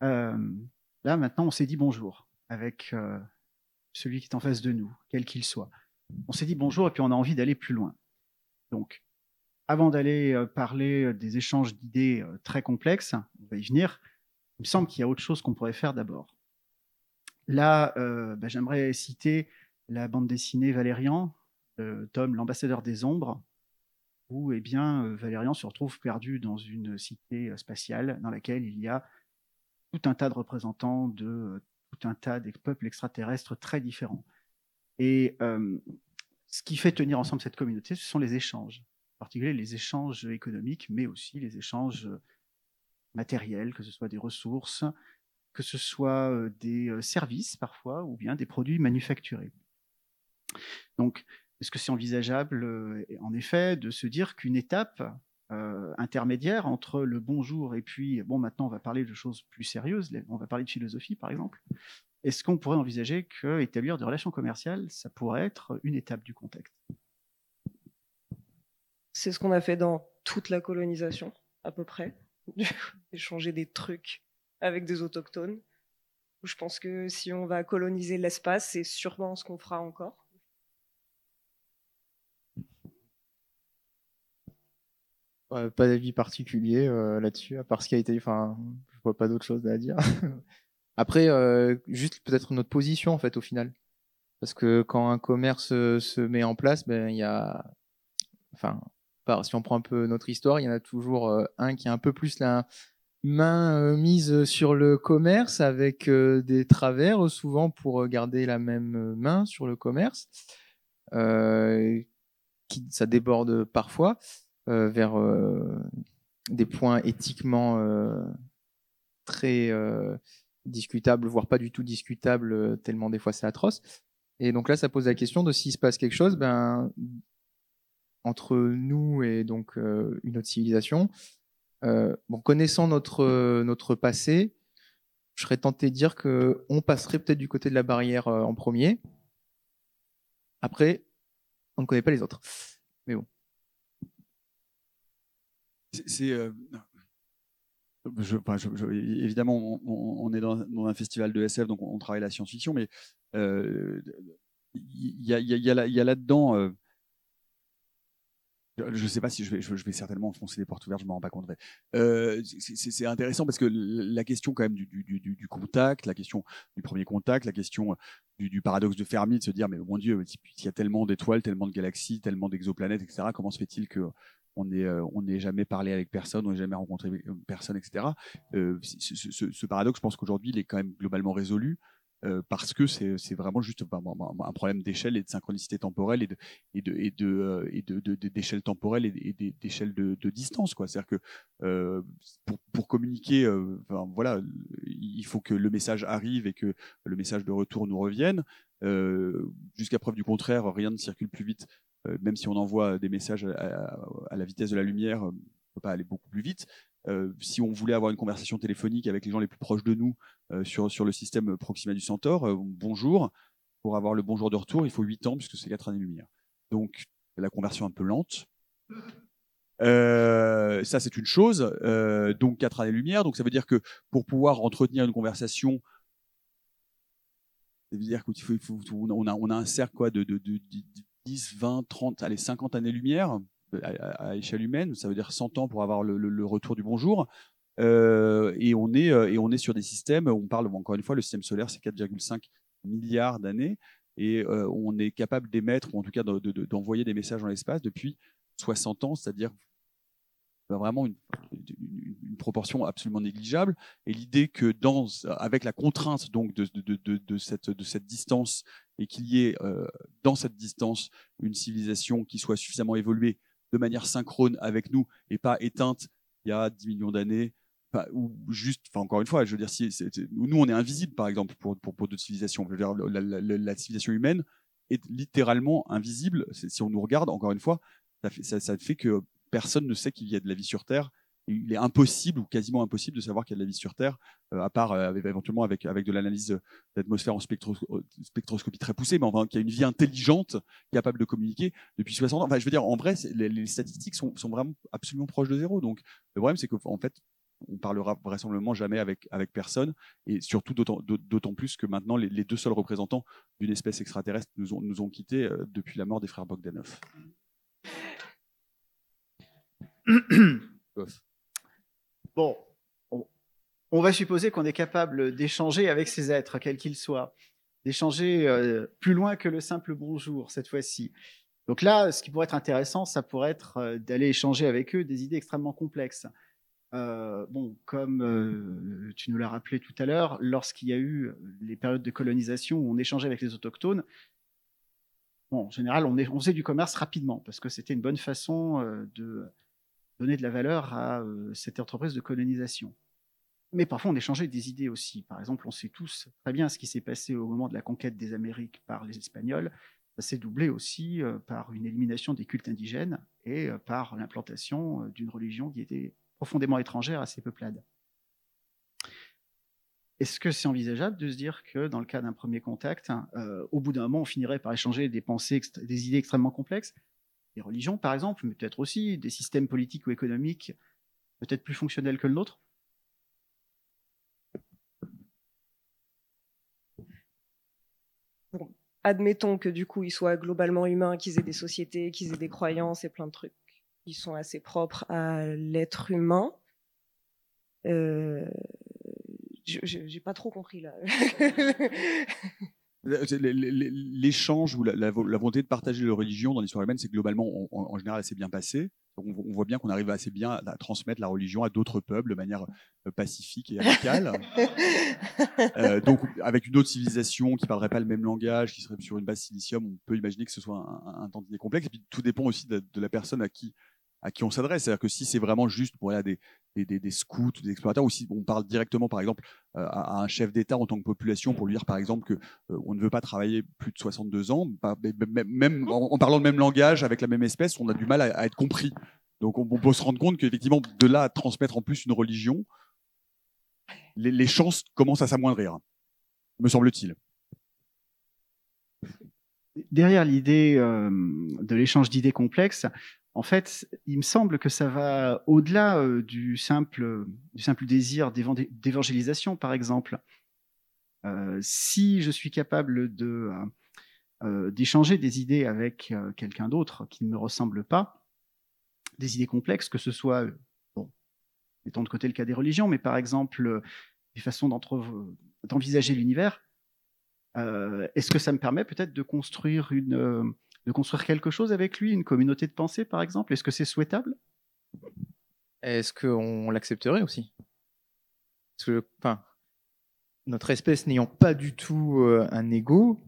là maintenant on s'est dit bonjour avec celui qui est en face de nous, quel qu'il soit. On s'est dit bonjour et puis on a envie d'aller plus loin. Donc, avant d'aller parler des échanges d'idées très complexes, on va y venir, il me semble qu'il y a autre chose qu'on pourrait faire d'abord. Là, bah, j'aimerais citer la bande dessinée Valérian euh, Tom, l'ambassadeur des ombres, où eh bien, euh, Valérian se retrouve perdu dans une cité euh, spatiale dans laquelle il y a tout un tas de représentants de tout un tas de peuples extraterrestres très différents. Et ce qui fait tenir ensemble cette communauté, ce sont les échanges, particulier les échanges économiques, mais aussi les échanges matériels, que ce soit des ressources, que ce soit des services parfois, ou bien des produits manufacturés. Donc, est-ce que c'est envisageable, en effet, de se dire qu'une étape intermédiaire entre le bonjour et puis, bon, maintenant on va parler de choses plus sérieuses, on va parler de philosophie par exemple, est-ce qu'on pourrait envisager qu'établir des relations commerciales, ça pourrait être une étape du contexte? C'est ce qu'on a fait dans toute la colonisation, à peu près. Échanger des trucs avec des autochtones. Je pense que si on va coloniser l'espace, c'est sûrement ce qu'on fera encore. pas d'avis particulier euh, là-dessus, à part ce qui a été. Enfin, je vois pas d'autre chose à dire. Après, euh, juste peut-être notre position en fait au final, parce que quand un commerce euh, se met en place, ben il y a, enfin, si on prend un peu notre histoire, il y en a toujours euh, un qui a un peu plus la main mise sur le commerce avec des travers souvent pour garder la même main sur le commerce. qui, ça déborde parfois vers des points éthiquement très discutable, voire pas du tout discutable, euh, tellement des fois c'est atroce. Et donc là, ça pose la question de s'il se passe quelque chose, ben, entre nous et donc euh, une autre civilisation, euh, connaissant notre, notre passé, je serais tenté de dire que on passerait peut-être du côté de la barrière en premier. Après, on ne connaît pas les autres. Mais bon. C'est évidemment, on, est dans, un festival de SF, donc on, travaille la science-fiction, mais il y, a, là-dedans. Euh, je ne sais pas si je vais, certainement enfoncer les portes ouvertes, je m'en rends pas compte. Euh, c'est intéressant parce que la question quand même du, contact, la question du premier contact, la question du, paradoxe de Fermi, de se dire mais mon Dieu, il y a tellement d'étoiles, tellement de galaxies, tellement d'exoplanètes, etc. Comment se fait-il que euh, on n'est jamais parlé avec personne, on n'est jamais rencontré euh, personne, etc. Euh, ce, paradoxe, je pense qu'aujourd'hui, il est quand même globalement résolu. Parce que c'est vraiment juste un, problème d'échelle et de synchronicité temporelle et de de d'échelle temporelle et d'échelle de, distance. C'est-à-dire que pour, pour communiquer, voilà, il faut que le message arrive et que le message de retour nous revienne. Jusqu'à preuve du contraire, rien ne circule plus vite euh, même si on envoie des messages à, la vitesse de la lumière, euh, on ne peut pas aller beaucoup plus vite. Euh, si on voulait avoir une conversation téléphonique avec les gens les plus proches de nous sur, sur le système Proxima du Centaure, bonjour, pour avoir le bonjour de retour, il faut 8 ans puisque c'est 4 années-lumière. Donc la conversion un peu lente. ça, c'est une chose. donc 4 années-lumière. Donc ça veut dire que pour pouvoir entretenir une conversation, ça veut dire qu'il faut, on, a, un cercle quoi, de, de, de 10, 20, 30, allez, 50 années-lumière euh, à, échelle humaine, ça veut dire 100 ans pour avoir le, retour du bonjour. Euh, et, on est, euh, et on est sur des systèmes, on parle encore une fois, le système solaire, c'est 4,5 milliards d'années, et on est capable d'émettre, ou en tout cas d'envoyer des messages dans l'espace depuis 60 ans, c'est-à-dire vraiment une, proportion absolument négligeable. Et l'idée que dans, avec la contrainte donc de, de, cette, de cette distance et qu'il y ait euh, dans cette distance une civilisation qui soit suffisamment évoluée de manière synchrone avec nous et pas éteinte il y a 10 millions d'années, ou juste, enfin encore une fois, je veux dire, si, nous on est invisible par exemple pour, pour, d'autres civilisations. La, civilisation humaine est littéralement invisible. Si on nous regarde, encore une fois, ça, ça fait que personne ne sait qu'il y a de la vie sur Terre. Il est impossible ou quasiment impossible de savoir qu'il y a de la vie sur Terre, euh, à part euh, éventuellement avec, avec de l'analyse d'atmosphère en spectroscopie très poussée, mais enfin, qu'il y a une vie intelligente capable de communiquer depuis 60 ans. Enfin, je veux dire, en vrai, les, statistiques sont, sont, vraiment absolument proches de zéro. Donc, le problème, c'est qu'en fait, on parlera vraisemblablement jamais avec, avec personne, et surtout d'autant plus que maintenant, les, deux seuls représentants d'une espèce extraterrestre nous ont, nous ont quittés euh, depuis la mort des frères Bogdanov. bon, on, va supposer qu'on est capable d'échanger avec ces êtres, quels qu'ils soient, d'échanger euh, plus loin que le simple bonjour cette fois-ci. Donc là, ce qui pourrait être intéressant, ça pourrait être euh, d'aller échanger avec eux des idées extrêmement complexes. Euh, bon, comme tu nous l'as rappelé tout à l'heure, lorsqu'il y a eu les périodes de colonisation où on échangeait avec les autochtones, bon, en général, on, est, on faisait du commerce rapidement parce que c'était une bonne façon de donner de la valeur à euh, cette entreprise de colonisation. mais parfois on échangeait des idées aussi. Par exemple, on sait tous très bien ce qui s'est passé au moment de la conquête des Amériques par les Espagnols. Ça s'est doublé aussi euh, par une élimination des cultes indigènes et euh, par l'implantation d'une religion qui était profondément étrangère à ces peuplades. Est-ce que c'est envisageable de se dire que dans le cas d'un premier contact, hein, au bout d'un moment, on finirait par échanger des idées extrêmement complexes? Des religions, par exemple, mais peut-être aussi des systèmes politiques ou économiques peut-être plus fonctionnels que le nôtre admettons que du coup, ils soient globalement humains, qu'ils aient des sociétés, qu'ils aient des croyances et plein de trucs qui sont assez propres à l'être humain. Euh, J'ai pas trop compris là. L'échange ou la, volonté de partager leur religion dans l'histoire humaine, c'est globalement, en, général, assez bien passé. On, voit bien qu'on arrive assez bien à transmettre la religion à d'autres peuples de manière euh, pacifique et amicale. euh, donc, avec une autre civilisation qui parlerait pas le même langage, qui serait sur une base silicium, on peut imaginer que ce soit un, un, tantinet complexe. Et puis, tout dépend aussi de, de la personne à qui à qui on s'adresse. C'est-à-dire que si c'est vraiment juste pour des, des, des, des, scouts ou des explorateurs, ou si on parle directement, par exemple, euh, à, un chef d'État en tant que population pour lui dire, par exemple, que euh, on ne veut pas travailler plus de 62 ans, même en, parlant le même langage avec la même espèce, on a du mal à, être compris. Donc on, peut se rendre compte qu'effectivement, de là à transmettre en plus une religion, les, les chances commencent à s'amoindrir, me semble-t-il derrière l'idée euh, de l'échange d'idées complexes, en fait, il me semble que ça va au-delà euh, du, simple, désir d'évangélisation, par exemple. Euh, si je suis capable euh, d'échanger des idées avec quelqu'un d'autre qui ne me ressemble pas, des idées complexes, que ce soit, bon, mettons de côté le cas des religions, mais par exemple des façons d'envisager l'univers, est-ce que ça me permet peut-être de construire une de construire quelque chose avec lui, une communauté de pensée par exemple? Est-ce que c'est souhaitable? Est-ce qu'on l'accepterait aussi? Parce que, enfin, notre espèce n'ayant pas du tout euh, un ego,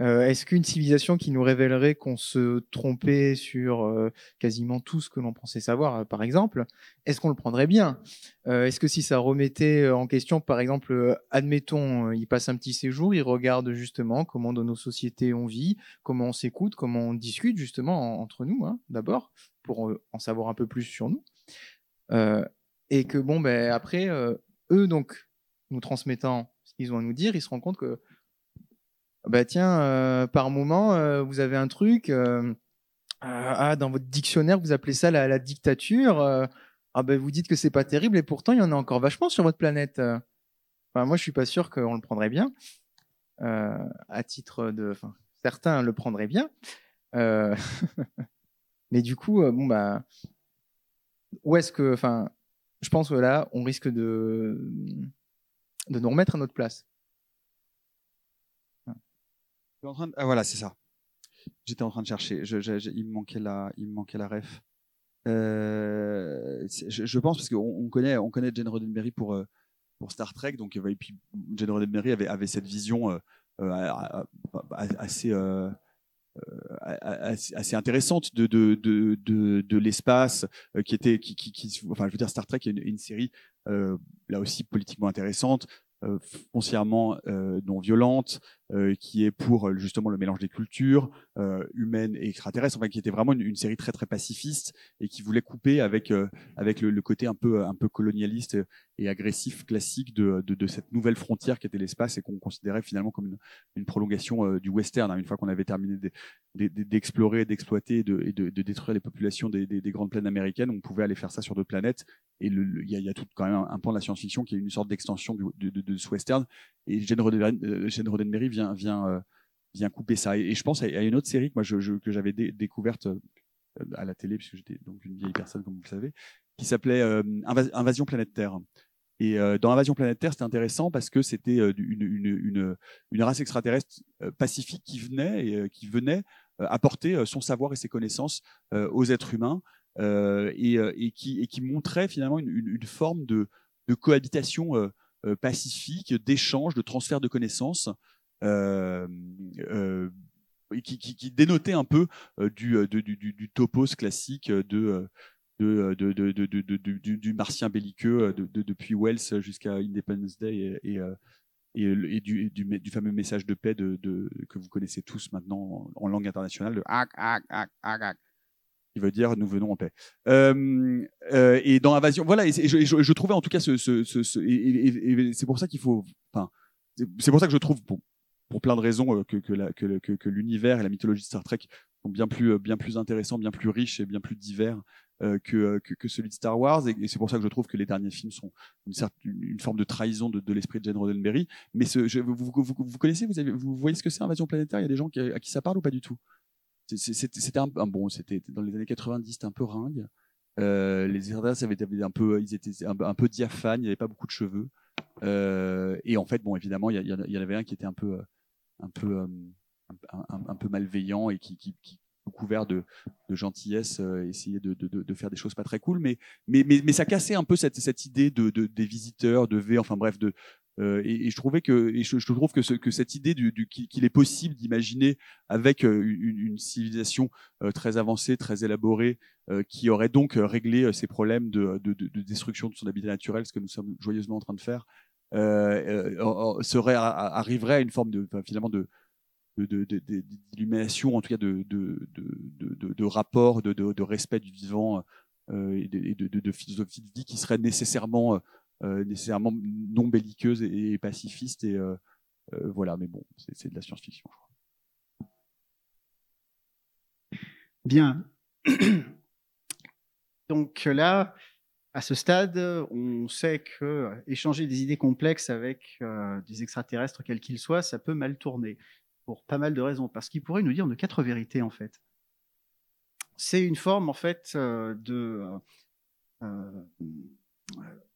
euh, est-ce qu'une civilisation qui nous révélerait qu'on se trompait sur euh, quasiment tout ce que l'on pensait savoir, euh, par exemple, est-ce qu'on le prendrait bien? Est-ce que si ça remettait en question, par exemple, admettons, il passe un petit séjour, il regarde justement comment dans nos sociétés on vit, comment on s'écoute, comment on discute justement entre nous, hein, d'abord, pour en savoir un peu plus sur nous, et que bon, ben après, eux donc nous transmettant ce qu'ils ont à nous dire, ils se rendent compte que bah tiens, euh, par moment, euh, vous avez un truc, euh, ah, dans votre dictionnaire, vous appelez ça la, dictature. ah ben vous dites que c'est pas terrible et pourtant il y en a encore vachement sur votre planète. Enfin, moi je suis pas sûr qu'on le prendrait bien. à titre de, certains le prendraient bien. Mais du coup, bon bah, où est-ce que, je pense que là, on risque de de nous remettre à notre place. Ah voilà, c'est ça. J'étais en train de chercher. il me manquait la, il me manquait la ref. Euh, je, pense parce qu'on on connaît, on connaît Jane Roddenberry pour euh, pour Star Trek, donc et puis Jane Roddenberry avait avait cette vision euh, assez assez intéressante de de de de, de l'espace qui était qui, qui, enfin je veux dire Star Trek est une, une série là aussi politiquement intéressante foncièrement non violente euh, qui est pour euh, justement le mélange des cultures euh, humaines et extraterrestres, enfin qui était vraiment une, série très très pacifiste et qui voulait couper avec avec le, côté un peu un peu colonialiste et agressif classique de, de, cette nouvelle frontière qui était l'espace et qu'on considérait finalement comme une, une prolongation du western. Hein, une fois qu'on avait terminé d'explorer, d'exploiter et de, détruire les populations des, des, des, grandes plaines américaines, on pouvait aller faire ça sur d'autres planètes. Et il y a, tout quand même un, point de la science-fiction qui est une sorte d'extension de, ce western. Et Jane Roddenberry vient vient, euh, vient, couper ça. Et, je pense à, une autre série que j'avais découverte euh, à la télé, puisque j'étais donc une vieille personne, comme vous le savez, qui s'appelait euh, Invasion Planète Terre. Et dans Invasion Planète Terre, c'était intéressant parce que c'était une, une, race extraterrestre pacifique qui venait qui venait apporter son savoir et ses connaissances aux êtres humains et, qui, montrait finalement une, forme de, cohabitation pacifique, d'échange, de transfert de connaissances qui, qui, qui, dénotait un peu euh, du, du, du, du, topos classique de de, de, de, de, de- de- du, du martien belliqueux euh, de, de- depuis Wells jusqu'à Independence Day et, et, euh, et, du, du, fameux message de paix de, de, que vous connaissez tous maintenant en, langue internationale, le Ak, Ak, Ak, Ak, Ak, qui veut dire nous venons en paix. Euh, euh, et dans Invasion, voilà, et, je, je, je trouvais en tout cas ce, ce, ce, ce- et, c'est pour ça qu'il faut, enfin, c'est- pour ça que je trouve, pour, pour plein de raisons, euh, que, l'univers et la mythologie de Star Trek sont bien plus, euh, bien plus intéressants, bien plus riches et bien plus divers euh, que, que, celui de Star Wars. Et, c'est pour ça que je trouve que les derniers films sont une, forme de trahison de, l'esprit de Jane Roddenberry. Mais vous, vous, connaissez, vous, voyez ce que c'est Invasion planétaire? Il y a des gens à qui ça parle ou pas du tout? C'était un, bon, c'était dans les années 90, c'était un peu ringue. Euh, les extraterrestres avaient, un peu, ils étaient un, peu- diaphanes, il n'y avait pas beaucoup de cheveux. Et en fait, bon, évidemment, il y, en avait un qui était un peu, un peu, euh, un, peu malveillant et qui, couvert de, gentillesse, euh, de, de, de, faire des choses pas très cool, mais, mais, mais, mais ça cassait un peu cette, cette idée de, de, des visiteurs, de V, enfin bref, de, euh, et, je trouvais que, et je, trouve que, ce, que cette idée du, qu'il est possible d'imaginer avec euh, une, civilisation très avancée, très élaborée, qui aurait donc réglé ces problèmes de, de, de, de destruction de son habitat naturel, ce que nous sommes joyeusement en train de faire, serait arriverait à une forme de enfin, finalement de d'illumination, en tout cas de, de, de, de, rapport, de, respect du vivant euh, et de, philosophie de vie qui serait nécessairement, euh, euh, nécessairement non belliqueuse et, pacifiste. Et euh, euh, voilà, mais bon, c'est de la science-fiction. Bien. Donc là, à ce stade, on sait que euh, échanger des idées complexes avec euh, des extraterrestres, quels qu'ils soient, ça peut mal tourner pour pas mal de raisons. Parce qu'ils pourraient nous dire de quatre vérités en fait. C'est une forme en fait euh, de,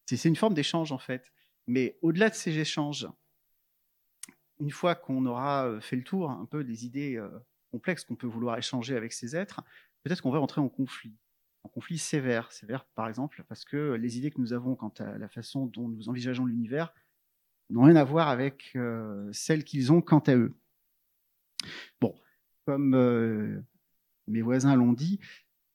c'est une forme d'échange en fait. Mais au-delà de ces échanges, une fois qu'on aura fait le tour un peu des idées complexes qu'on peut vouloir échanger avec ces êtres, peut-être qu'on va entrer en conflit, en conflit sévère. Sévère, par exemple, parce que les idées que nous avons quant à la façon dont nous envisageons l'univers n'ont rien à voir avec euh, celles qu'ils ont quant à eux. Bon, comme euh, mes voisins l'ont dit,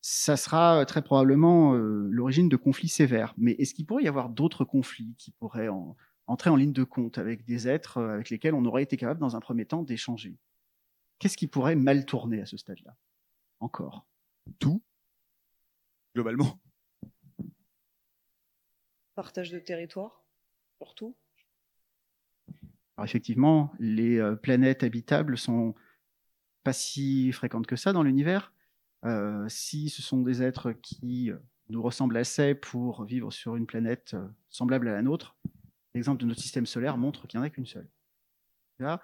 ça sera très probablement euh, l'origine de conflits sévères. Mais est-ce qu'il pourrait y avoir d'autres conflits qui pourraient en- entrer en ligne de compte avec des êtres euh, avec lesquels on aurait été capable, dans un premier temps, d'échanger? Qu'est-ce qui pourrait mal tourner à ce stade-là? Encore? Tout, globalement. Partage de territoire, surtout. Alors effectivement, les euh, planètes habitables sont pas si fréquentes que ça dans l'univers. Euh, si ce sont des êtres qui euh, nous ressemblent assez pour vivre sur une planète semblable à la nôtre, l'exemple de notre système solaire montre qu'il n'y en a qu'une seule. Là,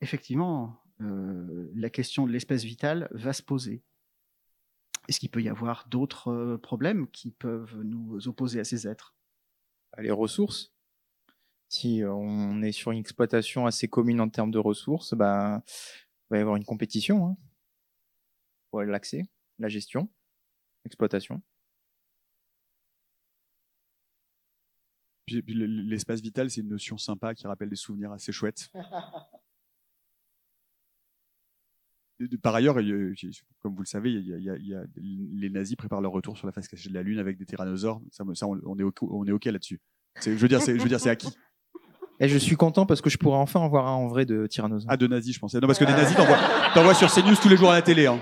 effectivement, euh, la question de l'espèce vitale va se poser. Est-ce qu'il peut y avoir d'autres euh, problèmes qui peuvent nous opposer à ces êtres? Les ressources. Si euh, on est sur une exploitation assez commune en termes de ressources, bah, il va y avoir une compétition hein, pour l'accès, la gestion, l'exploitation. Puis, puis le- l'espace vital, c'est une notion sympa qui rappelle des souvenirs assez chouettes. Par ailleurs, comme vous le savez, il y a- il y a- il y a- les nazis préparent leur retour sur la face cachée de la Lune avec des tyrannosaures. Ça, on, on est ok, on est ok là-dessus. Je veux dire, c'est, je veux dire, c'est acquis. Et je suis content parce que je pourrais enfin en voir un en vrai de Tyrannosaure. Ah, de nazis, je pensais. Non, parce que des nazis, t'en vois, sur CNews tous les jours à la télé. Hein.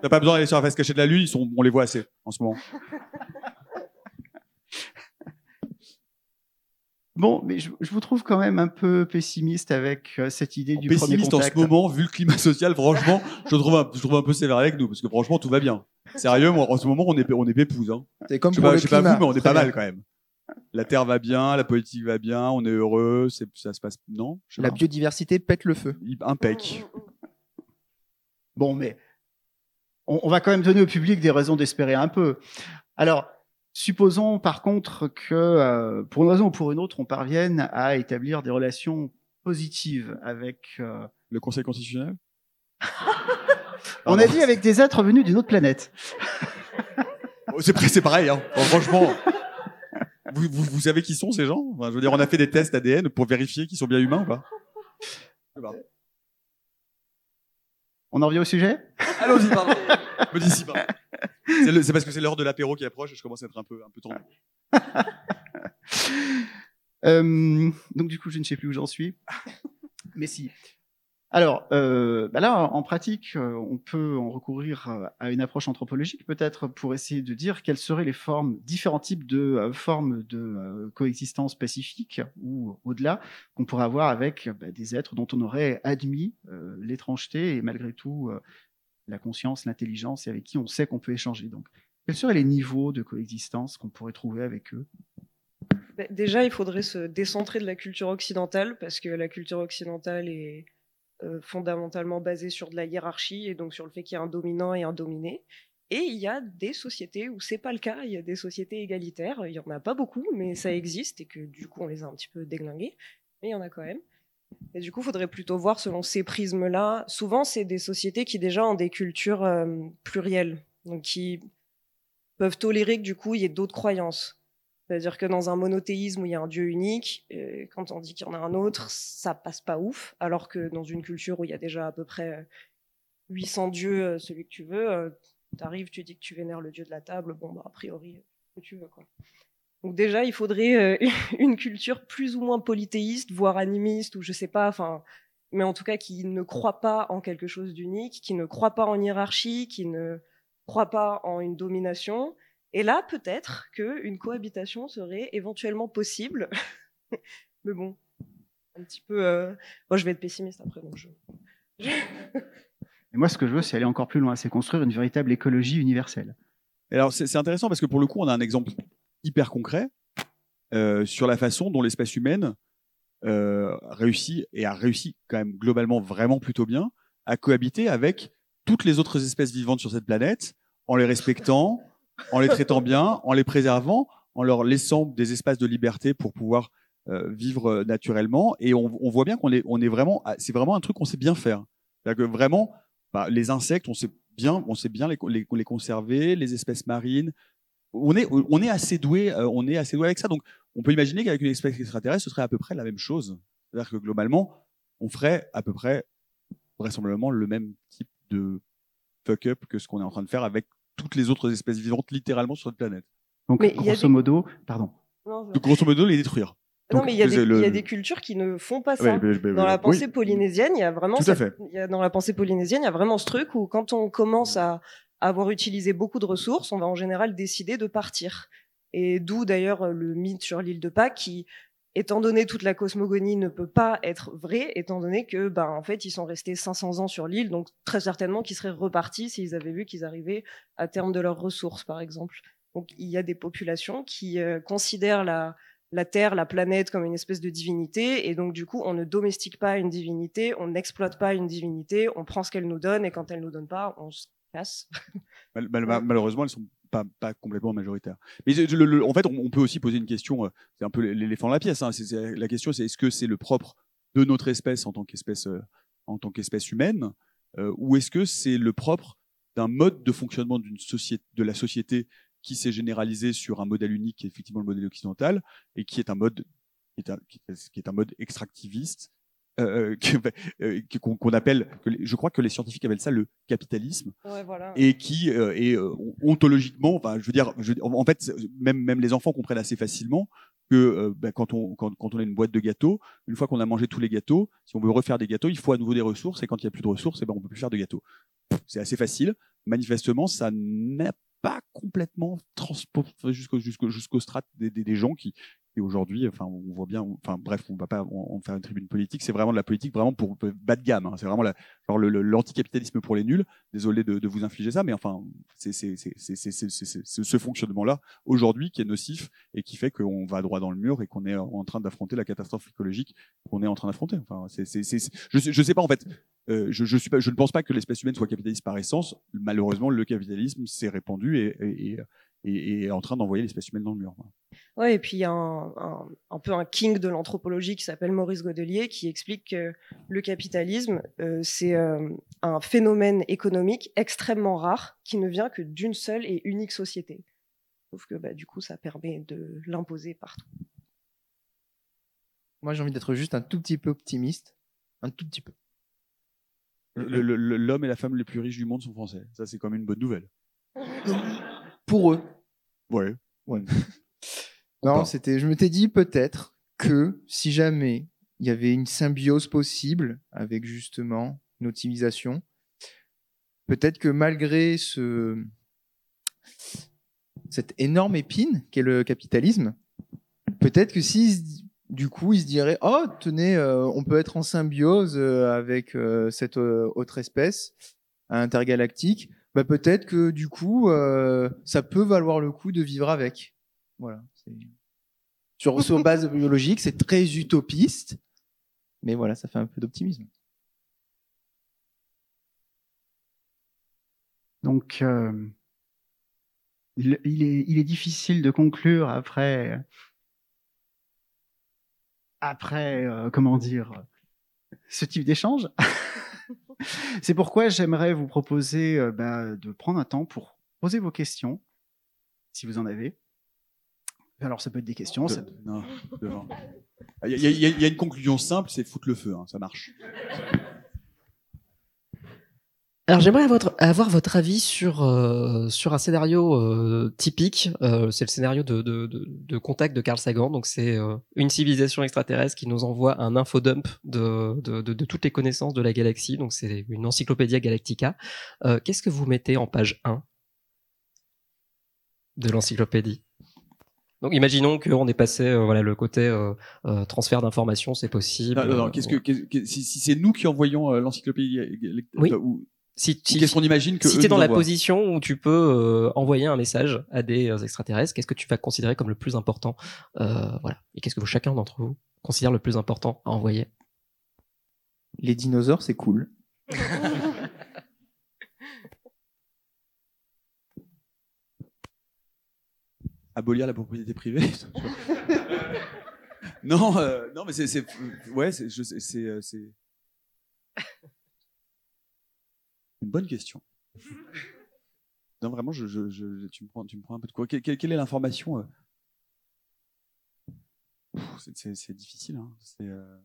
T'as pas besoin d'aller sur la face cachée de la Lune, ils sont, on les voit assez en ce moment. Bon, mais je, je vous trouve quand même un peu pessimiste avec euh, cette idée du premier Pessimiste en contact. ce moment, vu le climat social, franchement, je trouve un, je trouve un peu sévère avec nous, parce que franchement, tout va bien. Sérieux, moi, en ce moment, on est, on est pépouze. Hein. C'est comme Je sais pour pas, le je sais pas climat. vous, mais on est pas bien. mal quand même. La terre va bien, la politique va bien, on est heureux, ça se passe, non? La pas. biodiversité pète le feu. Impec. Bon, mais on, on va quand même donner au public des raisons d'espérer un peu. Alors, supposons par contre que, euh, pour une raison ou pour une autre, on parvienne à établir des relations positives avec. euh, Le Conseil constitutionnel? on a dit avec des êtres venus d'une autre planète. Oh, C'est, c'est pareil, hein. Bon, franchement. Vous, vous, vous savez qui sont ces gens? Enfin, je veux dire, on a fait des tests ADN pour vérifier qu'ils sont bien humains ou pas? On en revient au sujet? Allons-y, pardon. Me dis si, pardon. C'est parce que c'est l'heure de l'apéro qui approche et je commence à être un peu, un peu tendu. Euh, donc du coup, je ne sais plus où j'en suis. Mais si. Alors, euh, bah là, en pratique, euh, on peut en recourir euh, à une approche anthropologique, peut-être pour essayer de dire quelles seraient les différents types de formes de coexistence pacifique ou au-delà qu'on pourrait avoir avec bah, des êtres dont on aurait admis l'étrangeté et malgré tout la conscience, l'intelligence et avec qui on sait qu'on peut échanger. Donc, quels seraient les niveaux de coexistence qu'on pourrait trouver avec eux? Bah, Déjà, il faudrait se décentrer de la culture occidentale parce que la culture occidentale est fondamentalement basée sur de la hiérarchie et donc sur le fait qu'il y a un dominant et un dominé. Et il y a des sociétés où c'est pas le cas, il y a des sociétés égalitaires, il y en a pas beaucoup, mais ça existe et que du coup on les a un petit peu déglinguées, mais il y en a quand même. Et du coup, il faudrait plutôt voir selon ces prismes-là. Souvent, c'est des sociétés qui déjà ont des cultures euh, plurielles, donc qui peuvent tolérer que du coup il y ait d'autres croyances. C'est-à-dire que dans un monothéisme où il y a un Dieu unique, euh, quand on dit qu'il y en a un autre, ça passe pas ouf. Alors que dans une culture où il y a déjà à peu près 800 euh, dieux, euh, celui que tu veux, tu arrives, tu dis que tu vénères le dieu de la table, bon, bah, a priori, que tu veux, quoi. Donc déjà, il faudrait une culture plus ou moins polythéiste, voire animiste, ou je sais pas, enfin, mais en tout cas qui ne croit pas en quelque chose d'unique, qui ne croit pas en hiérarchie, qui ne croit pas en une domination, et là, peut-être qu'une cohabitation serait éventuellement possible. Mais bon, un petit peu. Euh, moi, je vais être pessimiste après, donc je. Et moi, ce que je veux, c'est aller encore plus loin, c'est construire une véritable écologie universelle. alors, c'est intéressant parce que pour le coup, on a un exemple hyper concret euh, sur la façon dont l'espèce humaine euh, réussit et a réussi quand même globalement vraiment plutôt bien à cohabiter avec toutes les autres espèces vivantes sur cette planète en les respectant, en les traitant bien, en les préservant, en leur laissant des espaces de liberté pour pouvoir euh, vivre euh, naturellement. Et on, voit bien qu'on est, vraiment, c'est vraiment un truc qu'on sait bien faire. C'est-à-dire que vraiment, bah, les insectes, on sait bien, on sait bien les, les, conserver, les espèces marines. On est, on est assez doué, euh, on est assez doué avec ça. Donc, on peut imaginer qu'avec une espèce extraterrestre, ce serait à peu près la même chose. C'est-à-dire que globalement, on ferait à peu près, vraisemblablement, le même type de fuck up que ce qu'on est en train de faire avec toutes les autres espèces vivantes littéralement sur notre planète. Donc, grosso modo, pardon. grosso modo, les détruire. Non, mais il y, a des, cultures qui ne font pas ça. dans la pensée polynésienne, il y a vraiment dans la pensée polynésienne, il y a vraiment ce truc où quand on commence à avoir utilisé beaucoup de ressources, on va en général décider de partir. Et d'où d'ailleurs le mythe sur l'île de Pâques qui étant donné toute la cosmogonie ne peut pas être vraie, étant donné que, ben, en fait, ils sont restés 500 ans sur l'île, donc très certainement qu'ils seraient repartis s'ils avaient vu qu'ils arrivaient à terme de leurs ressources, par exemple. Donc, il y a des populations qui euh, considèrent la, Terre, la planète comme une espèce de divinité, et donc du coup, on ne domestique pas une divinité, on n'exploite pas une divinité, on prend ce qu'elle nous donne, et quand elle nous donne pas, on se casse. malheureusement, elles sont pas, complètement majoritaire. Mais en fait, on, peut aussi poser une question, euh, c'est un peu l'éléphant dans la pièce. Hein, la question, c'est est-ce que c'est le propre de notre espèce en tant qu'espèce euh, en tant qu'espèce humaine, euh, ou est-ce que c'est le propre d'un mode de fonctionnement d'une société, de la société qui s'est généralisé sur un modèle unique, qui est effectivement le modèle occidental, et qui est un mode qui est un mode extractiviste euh, euh, euh, qu'on appelle, que je crois que les scientifiques appellent ça le capitalisme, et qui est ontologiquement, enfin, je veux dire, en fait, même même les enfants comprennent assez facilement que bah, quand on quand, quand, on a une boîte de gâteaux, une fois qu'on a mangé tous les gâteaux, si on veut refaire des gâteaux, il faut à nouveau des ressources, et quand il n'y a plus de ressources, et eh ben on peut plus faire de gâteaux. C'est assez facile. Manifestement, ça n'a pas complètement transposé jusqu'au jusqu'au jusqu'au strat des, des, des, gens qui aujourd'hui, enfin, on voit bien, enfin, bref, on va pas en faire une tribune politique. C'est vraiment de la politique vraiment pour bas de gamme. Hein. C'est vraiment la, l'anticapitalisme pour les nuls. Désolé de, vous infliger ça, mais enfin, c'est ce fonctionnement-là aujourd'hui qui est nocif et qui fait qu'on va droit dans le mur et qu'on est en train d'affronter la catastrophe écologique qu'on est en train d'affronter. Enfin, je, je sais pas en fait. Euh, je, ne pense pas que l'espèce humaine soit capitaliste par essence. Malheureusement, le capitalisme s'est répandu et, et, et, est en train d'envoyer l'espèce humaine dans le mur. Ouais, et puis il y a un, un, peu un king de l'anthropologie qui s'appelle Maurice Godelier qui explique que le capitalisme, euh, c'est euh, un phénomène économique extrêmement rare qui ne vient que d'une seule et unique société. Sauf que bah, du coup, ça permet de l'imposer partout. Moi, j'ai envie d'être juste un tout petit peu optimiste. Un tout petit peu. L'homme et la femme les plus riches du monde sont français. Ça, c'est quand même une bonne nouvelle. Pour eux. Ouais. Non, c'était. Je m'étais dit peut-être que si jamais il y avait une symbiose possible avec justement une optimisation, peut-être que malgré ce cette énorme épine qu'est le capitalisme, peut-être que si du coup ils se diraient oh tenez euh, on peut être en symbiose euh, avec euh, cette autre espèce intergalactique, bah peut-être que du coup euh, ça peut valoir le coup de vivre avec. Voilà. sur base biologique, c'est très utopiste, mais voilà, ça fait un peu d'optimisme. Donc, euh, il, il est, il est difficile de conclure après, après, euh, comment dire, ce type d'échange. C'est pourquoi j'aimerais vous proposer euh, bah, de prendre un temps pour poser vos questions, si vous en avez. Alors, ça peut être des questions. ça peut- De- non, devant. Il y, a- il y a- il y a une conclusion simple, c'est foutre le feu, hein, ça marche. Alors j'aimerais avoir, votre- avoir votre avis sur euh, sur un scénario euh, typique. Euh, c'est le scénario de, de, de, de Contact de Carl Sagan. Donc c'est euh, une civilisation extraterrestre qui nous envoie un infodump de, de, toutes les connaissances de la galaxie. Donc c'est une encyclopédia galactica. Euh, Qu'est-ce que vous mettez en page 1 de l'encyclopédie? Donc imaginons qu'on est passé euh, voilà le côté euh, euh, transfert d'informations c'est possible. Non, non, non, qu'est-ce que, qu'est-ce que- si, si c'est nous qui envoyons l'encyclopédie, Oui. ou, si, si- qu'est-ce qu'on imagine que si tu dans la envoient position où tu peux euh, envoyer un message à des euh, extraterrestres, qu'est-ce que tu vas considérer comme le plus important euh, Voilà. Et qu'est-ce que chacun d'entre vous considère le plus important à envoyer? Les dinosaures, c'est cool. abolir la propriété privée. non, euh, non, mais c'est, c'est, ouais, c'est, je sais- c'est, euh, c'est bonne question. Non, vraiment, tu me prends, un peu de quoi Quelle, quelle- quelle est l'information euh c'est, difficile. Hein. Euh...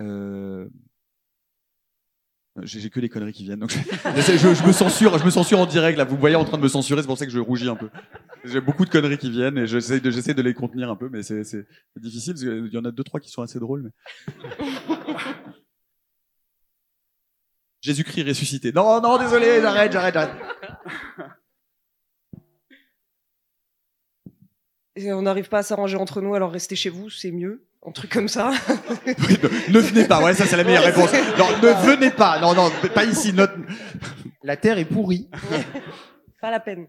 Euh... J'ai, que des conneries qui viennent, je, me censure, je me censure en direct là. Vous me voyez en train de me censurer, c'est pour ça que je rougis un peu. J'ai beaucoup de conneries qui viennent et j'essaie de, les contenir un peu, mais c'est, difficile parce qu'il y en a deux trois qui sont assez drôles. Jésus-Christ ressuscité. Non, non, désolé, j'arrête, j'arrête, j'arrête. Et on n'arrive pas à s'arranger entre nous, alors restez chez vous, c'est mieux. Un truc comme ça. Oui, ne, ne venez pas, ouais, ça c'est la meilleure réponse. Non, ne venez pas, non, non, pas ici. Notre... La Terre est pourrie. pas la peine.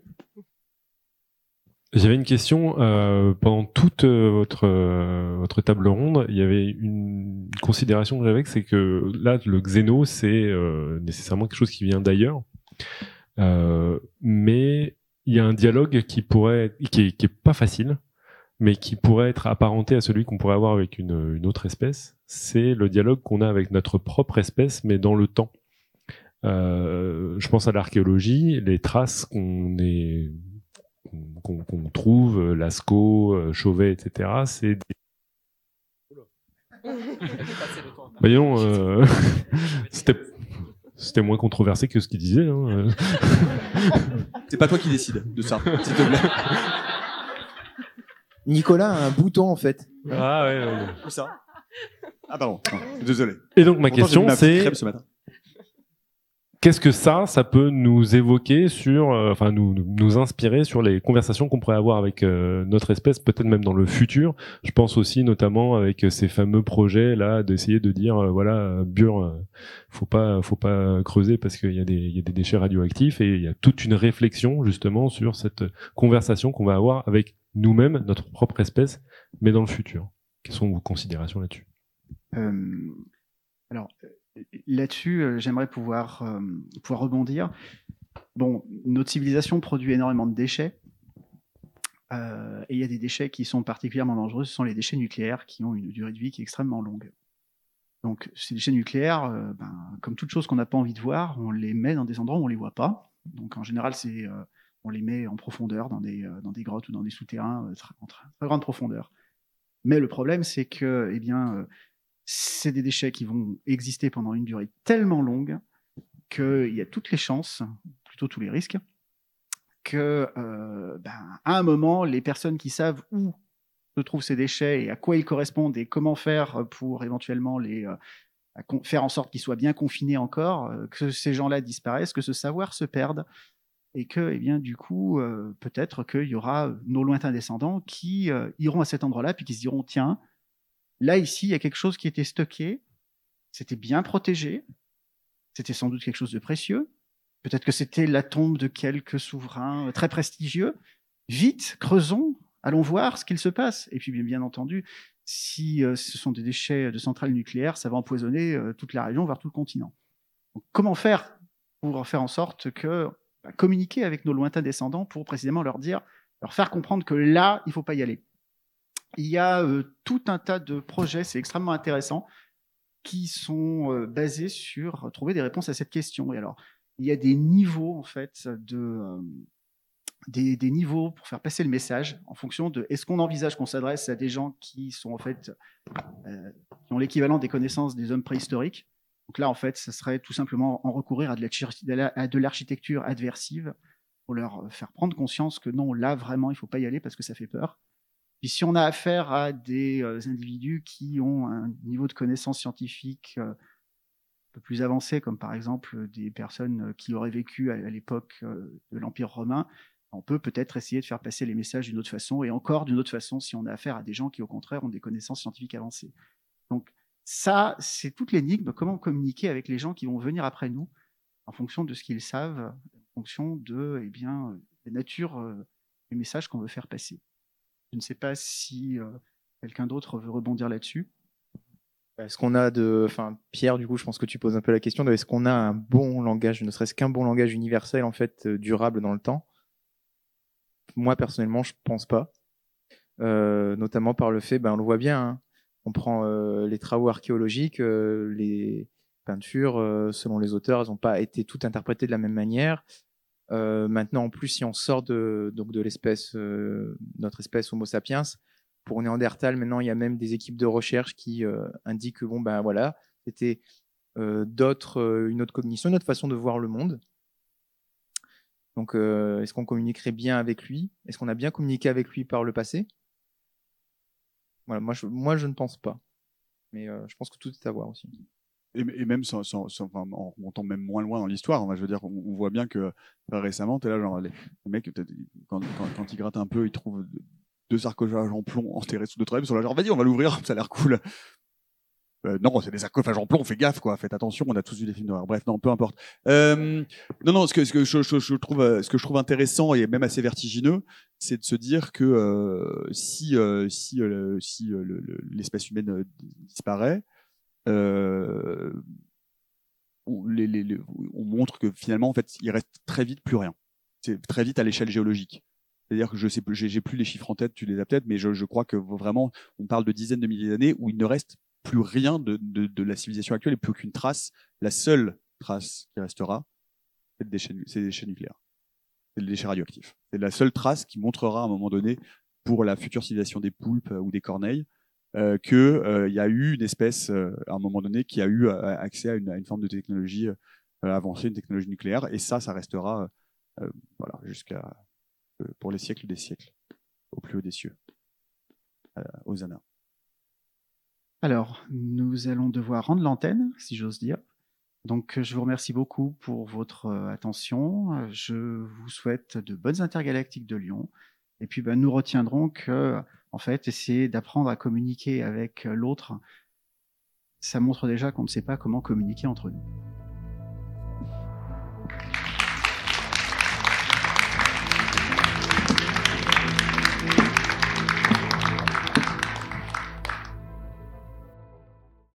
J'avais une question. euh, pendant toute euh, votre, euh, votre table ronde, il y avait une considération que j'avais, c'est que là, le xéno, c'est euh, nécessairement quelque chose qui vient d'ailleurs. Euh, mais il y a un dialogue qui pourrait, qui est, qui est pas facile, mais qui pourrait être apparenté à celui qu'on pourrait avoir avec une, une autre espèce. C'est le dialogue qu'on a avec notre propre espèce, mais dans le temps. Euh, je pense à l'archéologie, les traces qu'on est qu'on trouve, euh, Lascaux, euh, Chauvet, etc. C'est des... Voyons, euh, c'était c'était moins controversé que ce qu'il disait. Hein. C'est pas toi qui décide de ça, s'il te plaît. Nicolas a un bouton en fait. Ah ouais, ouais, ouais. Où ça? Ah pardon, désolé. Et donc ma Pourtant, question c'est ce. Qu'est-ce que ça, ça peut nous évoquer sur, euh, enfin nous, nous- inspirer sur les conversations qu'on pourrait avoir avec euh, notre espèce, peut-être même dans le futur? Je pense aussi notamment avec ces fameux projets là d'essayer de dire euh, voilà euh, Bure, euh, faut pas, faut pas creuser parce qu'il y a des, il y a des déchets radioactifs et il y a toute une réflexion justement sur cette conversation qu'on va avoir avec nous-mêmes, notre propre espèce, mais dans le futur. Quelles sont vos considérations là-dessus? Euh, alors euh, là-dessus, euh, j'aimerais pouvoir euh, pouvoir rebondir. Bon, notre civilisation produit énormément de déchets. Euh, et il y a des déchets qui sont particulièrement dangereux, ce sont les déchets nucléaires qui ont une durée de vie qui est extrêmement longue. Donc ces déchets nucléaires, ben, comme toute chose qu'on n'a pas envie de voir, on les met dans des endroits où on les voit pas. Donc en général, c'est on les met en profondeur, dans des, dans des grottes ou dans des souterrains en très, grande profondeur. Mais le problème, c'est que, eh bien, c'est des déchets qui vont exister pendant une durée tellement longue qu'il y a toutes les chances, plutôt tous les risques, que euh, ben, un moment, les personnes qui savent où se trouvent ces déchets et à quoi ils correspondent et comment faire pour éventuellement les euh, faire en sorte qu'ils soient bien confinés encore, euh, que ces gens-là disparaissent, que ce savoir se perde et que, eh bien, du coup, peut-être qu'il y aura nos lointains descendants qui iront à cet endroit-là puis qui se diront tiens, là ici, il y a quelque chose qui était stocké, c'était bien protégé, c'était sans doute quelque chose de précieux. Peut-être que c'était la tombe de quelques souverains très prestigieux. Vite, creusons, allons voir ce qu'il se passe. Et puis, bien, entendu, si euh, ce sont des déchets de centrales nucléaires, ça va empoisonner euh, toute la région, voire tout le continent. Comment faire pour faire en sorte que bah, communiquer avec nos lointains descendants pour précisément leur dire, leur faire comprendre que là, il faut pas y aller? Il y a euh, tout un tas de projets, c'est extrêmement intéressant, qui sont basés sur trouver des réponses à cette question. Alors, il y a des niveaux en fait de des, des, niveaux pour faire passer le message en fonction de est-ce qu'on envisage qu'on s'adresse à des gens qui sont en fait euh, qui ont l'équivalent des connaissances des hommes préhistoriques. Donc là, en fait, ça serait tout simplement en recourir à de l'architecture adversive pour leur faire prendre conscience que non, là vraiment, il faut pas y aller parce que ça fait peur. Puis si on a affaire à des euh, individus qui ont un niveau de connaissance scientifique euh, un peu plus avancé, comme par exemple des personnes qui auraient vécu à, l'époque euh, de l'Empire romain, on peut peut-être essayer de faire passer les messages d'une autre façon, et encore d'une autre façon si on a affaire à des gens qui, au contraire, ont des connaissances scientifiques avancées. Donc ça, c'est toute l'énigme, comment communiquer avec les gens qui vont venir après nous, en fonction de ce qu'ils savent, en fonction de eh bien, la nature euh, du message qu'on veut faire passer. Je ne sais pas si euh, quelqu'un d'autre veut rebondir là-dessus. Est-ce qu'on a de, enfin Pierre, du coup, je pense que tu poses un peu la question de est-ce qu'on a un bon langage, ne serait-ce qu'un bon langage universel en fait euh, durable dans le temps? Moi, personnellement, je pense pas. Euh, notamment par le fait, ben, on le voit bien, hein. on prend les travaux archéologiques, les peintures, selon les auteurs, elles n'ont pas été toutes interprétées de la même manière. Maintenant, en plus, si on sort de, l'espèce, notre espèce Homo sapiens, pour Néandertal, maintenant, il y a même des équipes de recherche qui indiquent que voilà, c'était une autre cognition, une autre façon de voir le monde. Donc, euh, est-ce qu'on communiquerait bien avec lui? Est-ce qu'on a bien communiqué avec lui par le passé? Moi je, moi je ne pense pas. Mais euh, je pense que tout est à voir aussi. Et, même sans, sans, sans, en remontant même moins loin dans l'histoire, je veux dire, on, voit bien que récemment, tu là, genre, les, les mecs, quand, quand, quand, ils grattent un peu, ils trouvent deux sarcophages en plomb enterrés sous deux trèves, ils sont là, genre, vas-y, on va l'ouvrir, ça a l'air cool. Euh, non, c'est des sarcophages en plomb, fais gaffe, quoi. Faites attention, on a tous vu des films d'horreur. Bref, non, peu importe. Euh, non, non, ce que, ce que je, je, je, trouve, euh, ce que je trouve intéressant et même assez vertigineux, c'est de se dire que euh, si, euh, si, euh, si l'espèce humaine disparaît, on, les, les, les, on montre que finalement, en fait, il reste très vite plus rien. C'est très vite à l'échelle géologique. C'est-à-dire que je sais, j'ai plus les chiffres en tête, tu les as peut-être, mais je, je crois que vraiment, on parle de dizaines de milliers d'années où il ne reste plus rien de, de, de, la civilisation actuelle et plus aucune trace. La seule trace qui restera, c'est le déchet, c'est les déchets nucléaires. C'est le déchet radioactif. C'est la seule trace qui montrera à un moment donné pour la future civilisation des poulpes ou des corneilles euh, qu'il euh, y a eu une espèce euh, à un moment donné qui a eu accès à une, forme de technologie avancée, une technologie nucléaire, et ça, ça restera voilà jusqu'à pour les siècles des siècles, au plus haut des cieux, aux annas. Alors, nous allons devoir rendre l'antenne, si j'ose dire. Donc, je vous remercie beaucoup pour votre attention. Je vous souhaite de bonnes intergalactiques de Lyon. Et puis, ben, nous retiendrons que, en fait, essayer d'apprendre à communiquer avec l'autre, ça montre déjà qu'on ne sait pas comment communiquer entre nous.